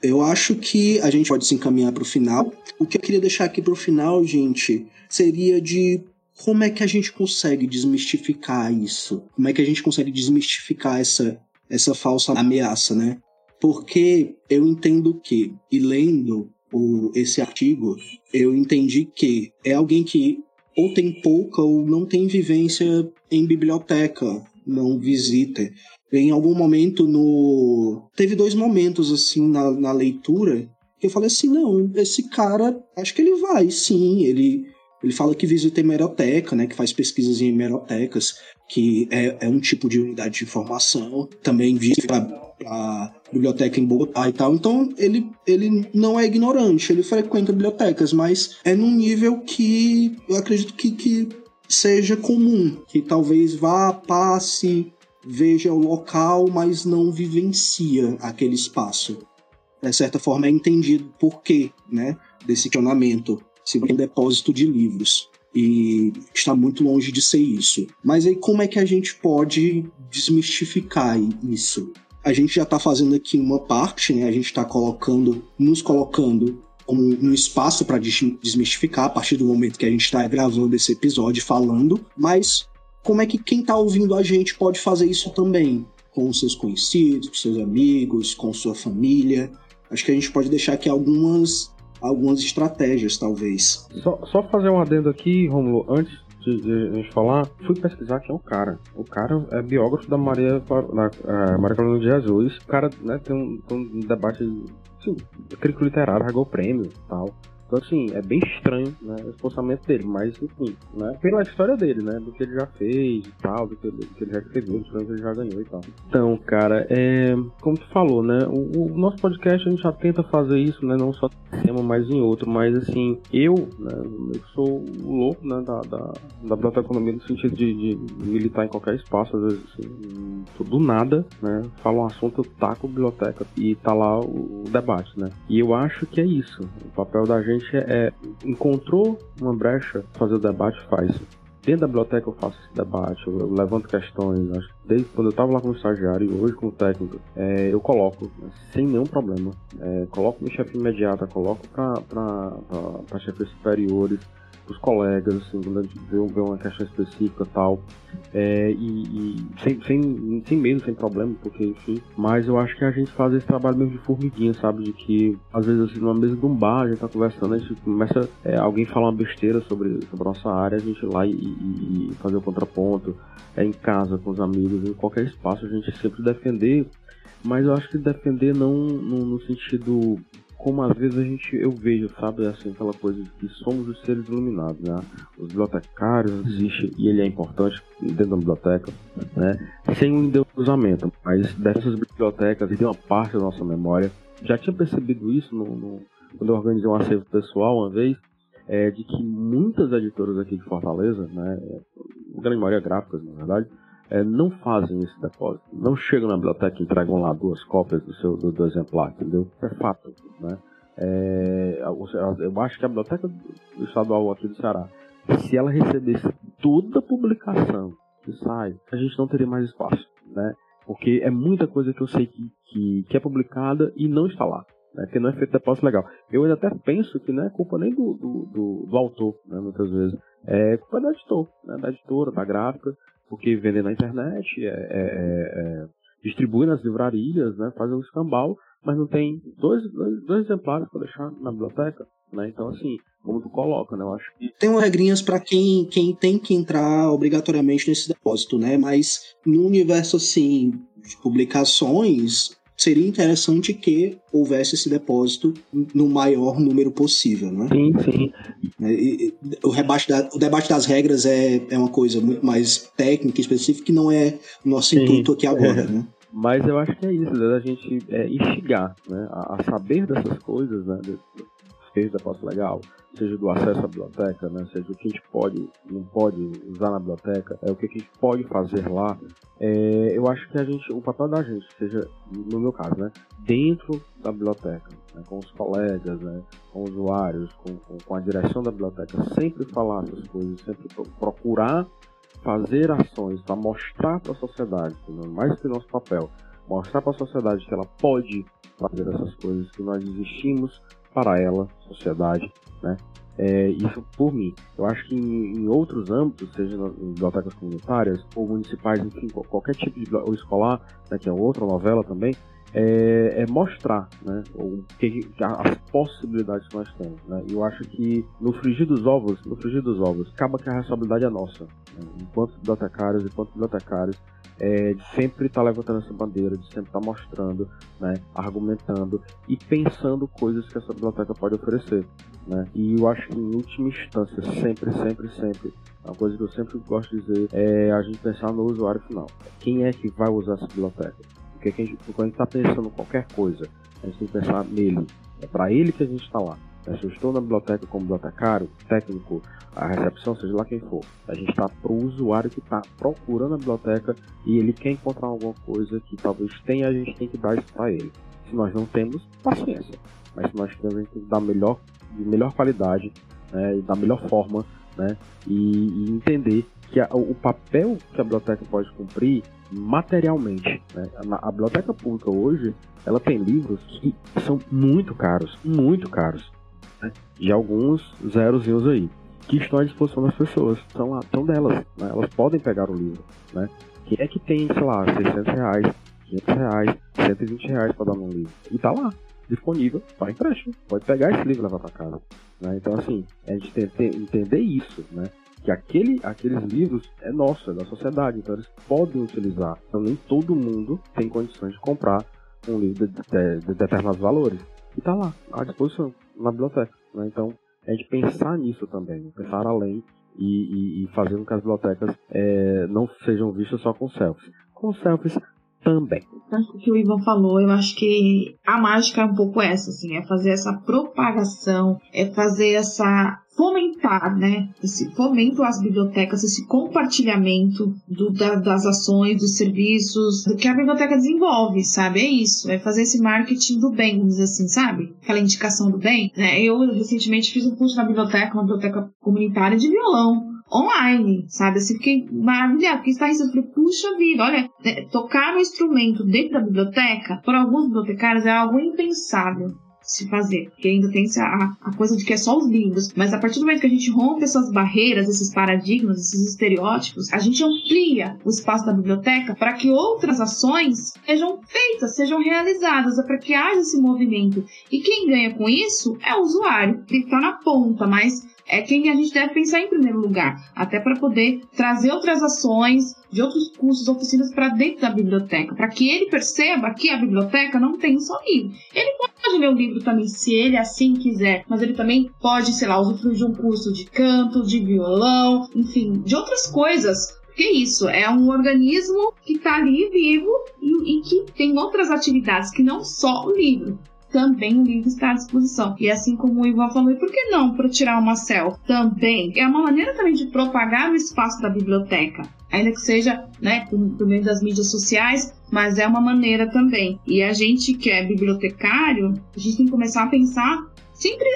Eu acho que a gente pode se encaminhar para o final. O que eu queria deixar aqui para o final, gente, seria de como é que a gente consegue desmistificar isso? Como é que a gente consegue desmistificar essa, essa falsa ameaça, né? Porque eu entendo que, e lendo o, esse artigo, eu entendi que é alguém que ou tem pouca ou não tem vivência em biblioteca, não visita em algum momento no. Teve dois momentos assim na, na leitura que eu falei assim: não, esse cara, acho que ele vai, sim. Ele, ele fala que visita hemeroteca, né? Que faz pesquisas em hemerotecas, que é, é um tipo de unidade de informação. Também visita a biblioteca em Bogotá e tal. Então ele, ele não é ignorante, ele frequenta bibliotecas, mas é num nível que eu acredito que, que seja comum, que talvez vá, passe, veja o local, mas não vivencia aquele espaço. De certa forma, é entendido por quê né, desse questionamento, se um depósito de livros. E está muito longe de ser isso. Mas aí, como é que a gente pode desmistificar isso? A gente já está fazendo aqui uma parte, né? A gente está colocando, nos colocando como um espaço para desmistificar a partir do momento que a gente está gravando esse episódio falando, mas como é que quem está ouvindo a gente pode fazer isso também? Com seus conhecidos, com seus amigos, com sua família. Acho que a gente pode deixar aqui algumas, algumas estratégias, talvez. Só, só fazer um adendo aqui, Romulo, antes de, a gente falar, fui pesquisar quem é o cara. O cara é biógrafo da Maria, da, uh, Maria Carolina de Jesus. O cara né, tem, um, tem um debate, assim, crítico literário, regou prêmio e tal. Então, assim, é bem estranho, né, o pensamento dele, mas, enfim, né, pela história dele, né, do que ele já fez e tal, do que ele, do que ele já escreveu, do que ele já ganhou e tal. Então, cara, é, como tu falou, né, o, o, nosso podcast a gente já tenta fazer isso, né, não só em tema, mas em outro, mas, assim, eu, né, eu sou louco, né, da, da, da biblioteconomia no sentido de, de, militar em qualquer espaço, às vezes, assim, do nada, né, fala um assunto, eu taco biblioteca e tá lá o, o debate, né, e eu acho que é isso, o papel da gente é, encontrou uma brecha fazer o debate, faz. Dentro da biblioteca eu faço esse debate, eu, levanto questões. Desde quando eu estava lá como estagiário e hoje como técnico, é, eu coloco, né, sem nenhum problema. É, coloco minha chefe imediata, coloco para chefes superiores os colegas, assim, vê, vê uma questão específica tal, é, e, e sem, sem, sem medo, sem problema, porque enfim, mas eu acho que a gente faz esse trabalho mesmo de formiguinha, sabe, de que às vezes assim, numa mesa de um bar, a gente tá conversando, a gente começa, é, alguém fala uma besteira sobre, sobre a nossa área, a gente ir lá e, e, e fazer o contraponto, é em casa, com os amigos, em qualquer espaço, a gente sempre defender. Mas eu acho que defender não no, no, sentido como às vezes a gente eu vejo, sabe, assim, aquela coisa de que somos os seres iluminados, né? Os bibliotecários existe e ele é importante dentro da biblioteca, né? Sem um endeusamento, mas dessas bibliotecas e de uma parte da nossa memória. Já tinha percebido isso no, no, quando eu organizei um acervo pessoal uma vez, é, de que muitas editoras aqui de Fortaleza, né, grande maioria gráficas, na verdade, é, não fazem esse depósito. Não chegam na biblioteca e entregam lá duas cópias do seu do, do exemplar, entendeu? É fato, né? É, eu acho que a biblioteca estadual aqui do Ceará, se ela recebesse toda a publicação que sai, a gente não teria mais espaço, né? Porque é muita coisa que eu sei que, que, que é publicada e não está lá. Né, que não é feito depósito legal. Eu até penso que não é culpa nem do, do, do, do autor, né, muitas vezes. É culpa do editor, né, da editora, da gráfica, porque vender na internet, é, é, é, é distribui nas livrarias, né, faz um escambau, mas não tem dois, dois, dois exemplares para deixar na biblioteca. Né? Então, assim, como tu coloca, né? Eu acho que. Tem regrinhas para quem, quem tem que entrar obrigatoriamente nesse depósito, né? Mas no universo, assim, de publicações, seria interessante que houvesse esse depósito no maior número possível, né? Sim, sim. É, o, rebate da, o debate das regras é, é uma coisa muito mais técnica, específica, que não é o nosso sim. intuito aqui agora, é. né? Mas eu acho que é isso, né? a gente é, instigar né? a, a saber dessas coisas, né? Seja da posse legal, seja do acesso à biblioteca, né? seja o que a gente pode, não pode usar na biblioteca, é o que a gente pode fazer lá, É, eu acho que a gente, o papel da gente, seja no meu caso, né, dentro da biblioteca, né, com os colegas, né, com usuários, com, com, com, a direção da biblioteca, sempre falar essas coisas, sempre procurar fazer ações para mostrar para a sociedade, mais que nosso papel, mostrar para a sociedade que ela pode fazer essas coisas, que nós existimos para ela, sociedade, né? É, isso por mim. Eu acho que em, em outros âmbitos, seja em bibliotecas comunitárias ou municipais, enfim, qualquer tipo de ou escolar, né, que é outra novela também, é, é mostrar né, o que, as possibilidades que nós temos. Né? E eu acho que no frigir dos ovos, no frigir dos ovos, acaba que a responsabilidade é nossa. Enquanto bibliotecários, enquanto bibliotecários, é, de sempre estar tá levantando essa bandeira, de sempre estar tá mostrando, né, argumentando e pensando coisas que essa biblioteca pode oferecer. Né? E eu acho que em última instância, sempre, sempre, sempre, uma coisa que eu sempre gosto de dizer é a gente pensar no usuário final. Quem é que vai usar essa biblioteca? Porque quando a gente está pensando em qualquer coisa, a gente tem que pensar nele. É para ele que a gente está lá. Se eu estou na biblioteca como bibliotecário, técnico, a recepção, seja lá quem for, a gente está para o usuário que está procurando a biblioteca e ele quer encontrar alguma coisa que talvez tenha, a gente tem que dar isso para ele. Se nós não temos, paciência. Mas se nós temos, a gente tem que dar melhor, de melhor qualidade né, e da melhor forma né, e, e entender que a, o papel que a biblioteca pode cumprir materialmente. Né? A, a, biblioteca pública hoje ela tem livros que são muito caros, muito caros né? de alguns zerozinhos aí, que estão à disposição das pessoas, são são delas, né? elas podem pegar o livro, né? Quem é que tem, sei lá, 600 reais, 500 reais, 120 reais para dar um livro? E tá lá, disponível para empréstimo. Pode pegar esse livro e levar para casa. Né? Então, assim, a gente tem que entender isso, né? Que aquele, aqueles livros é nosso, é da sociedade, então eles podem utilizar. Então, nem todo mundo tem condições de comprar um livro de, de, de determinados valores. E tá lá, à disposição na biblioteca. Né? Então, a gente pensar nisso também, pensar além e, e, e fazer com que as bibliotecas é, não sejam vistas só com selfies. Com selfies também. O que o Ivan falou, eu acho que a mágica é um pouco essa, assim, é fazer essa propagação, é fazer essa fomentar, né? Esse fomento às bibliotecas, esse compartilhamento do, da, das ações, dos serviços, do que a biblioteca desenvolve, sabe? É isso, é fazer esse marketing do bem, vamos dizer assim, sabe? Aquela indicação do bem. Né? Eu recentemente fiz um curso na biblioteca, uma biblioteca comunitária de violão online, sabe? Assim, fiquei maravilhada, isso, eu falei, puxa vida, olha, né, tocar um instrumento dentro da biblioteca, por alguns bibliotecários, é algo impensável se fazer, porque ainda tem a, a coisa de que é só os livros, mas a partir do momento que a gente rompe essas barreiras, esses paradigmas, esses estereótipos, a gente amplia o espaço da biblioteca para que outras ações sejam feitas, sejam realizadas, é para que haja esse movimento. E quem ganha com isso é o usuário, que está na ponta, mas é quem a gente deve pensar em primeiro lugar, até para poder trazer outras ações de outros cursos, oficinas para dentro da biblioteca, para que ele perceba que a biblioteca não tem só livro. Ele pode ler o livro também se ele assim quiser, mas ele também pode, sei lá, usufruir de um curso de canto, de violão, enfim, de outras coisas porque é isso, é um organismo que está ali vivo e, e, que tem outras atividades que não só o livro também o livro está à disposição. E assim como o Ivan falou, e por que não para tirar uma selfie? Também. É uma maneira também de propagar o espaço da biblioteca. Ainda que seja né, por, por meio das mídias sociais, mas é uma maneira também. E a gente que é bibliotecário, a gente tem que começar a pensar sempre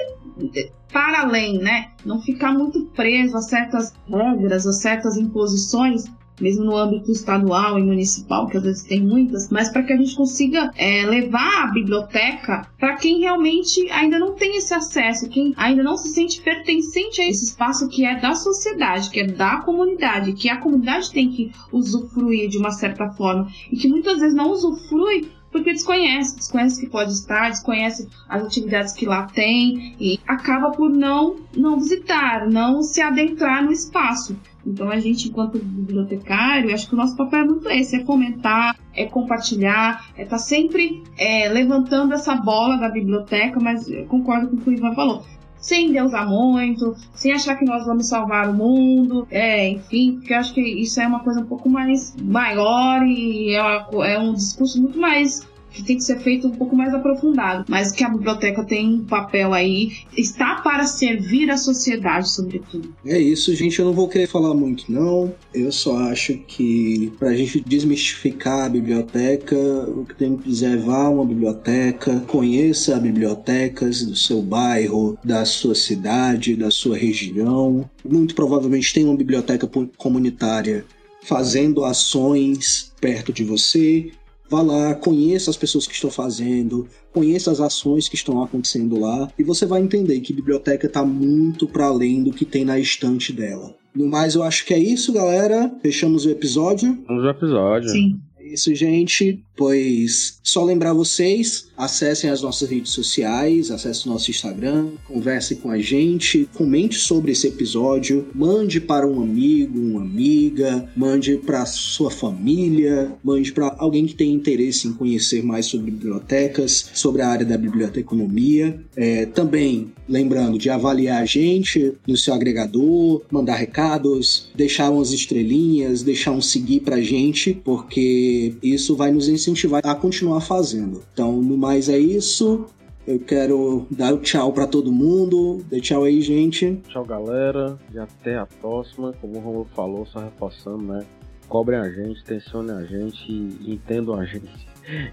eh, para além, né? Não ficar muito preso a certas regras, a certas imposições, mesmo no âmbito estadual e municipal, que às vezes tem muitas, mas para que a gente consiga é, levar a biblioteca para quem realmente ainda não tem esse acesso, quem ainda não se sente pertencente a esse espaço que é da sociedade, que é da comunidade, que a comunidade tem que usufruir de uma certa forma e que muitas vezes não usufrui porque desconhece, desconhece que pode estar, desconhece as atividades que lá tem e acaba por não não visitar, não se adentrar no espaço. Então a gente, enquanto bibliotecário, acho que o nosso papel é muito esse, é fomentar, é compartilhar, é estar tá sempre é, levantando essa bola da biblioteca, mas concordo com o que o Ivan falou. Sem deusar muito, sem achar que nós vamos salvar o mundo, é, enfim, porque eu acho que isso é uma coisa um pouco mais maior e é, é um discurso muito mais que tem que ser feito um pouco mais aprofundado, mas que a biblioteca tem um papel aí, está para servir a sociedade, sobretudo. É isso, gente. Eu não vou querer falar muito, não. Eu só acho que para a gente desmistificar a biblioteca, o que tem que dizer é uma biblioteca, conheça bibliotecas do seu bairro, da sua cidade, da sua região. Muito provavelmente tem uma biblioteca comunitária fazendo ações perto de você. Vá lá, conheça as pessoas que estão fazendo, conheça as ações que estão acontecendo lá e você vai entender que a biblioteca está muito para além do que tem na estante dela. No mais, eu acho que é isso, galera. Fechamos o episódio. Fechamos o episódio. Sim. Isso, gente. Pois só lembrar vocês, acessem as nossas redes sociais, acessem o nosso Instagram, conversem com a gente, comente sobre esse episódio, mande para um amigo, uma amiga, mande para sua família, mande para alguém que tem interesse em conhecer mais sobre bibliotecas, sobre a área da biblioteconomia. É, também lembrando de avaliar a gente no seu agregador, mandar recados, deixar umas estrelinhas, deixar um seguir para a gente, porque isso vai nos incentivar a continuar fazendo. Então, no mais é isso. Eu quero dar o tchau para todo mundo. Dê tchau aí, gente. Tchau, galera. E até a próxima. Como o Romulo falou, só reforçando, né? Cobrem a gente, tensionem a gente e entendam a gente.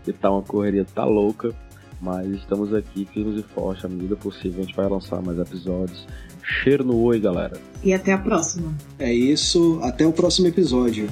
Que tá uma correria, tá louca. Mas estamos aqui firmes e fortes. À medida possível, a gente vai lançar mais episódios. Cheiro no oi, galera. E até a próxima. É isso. Até o próximo episódio.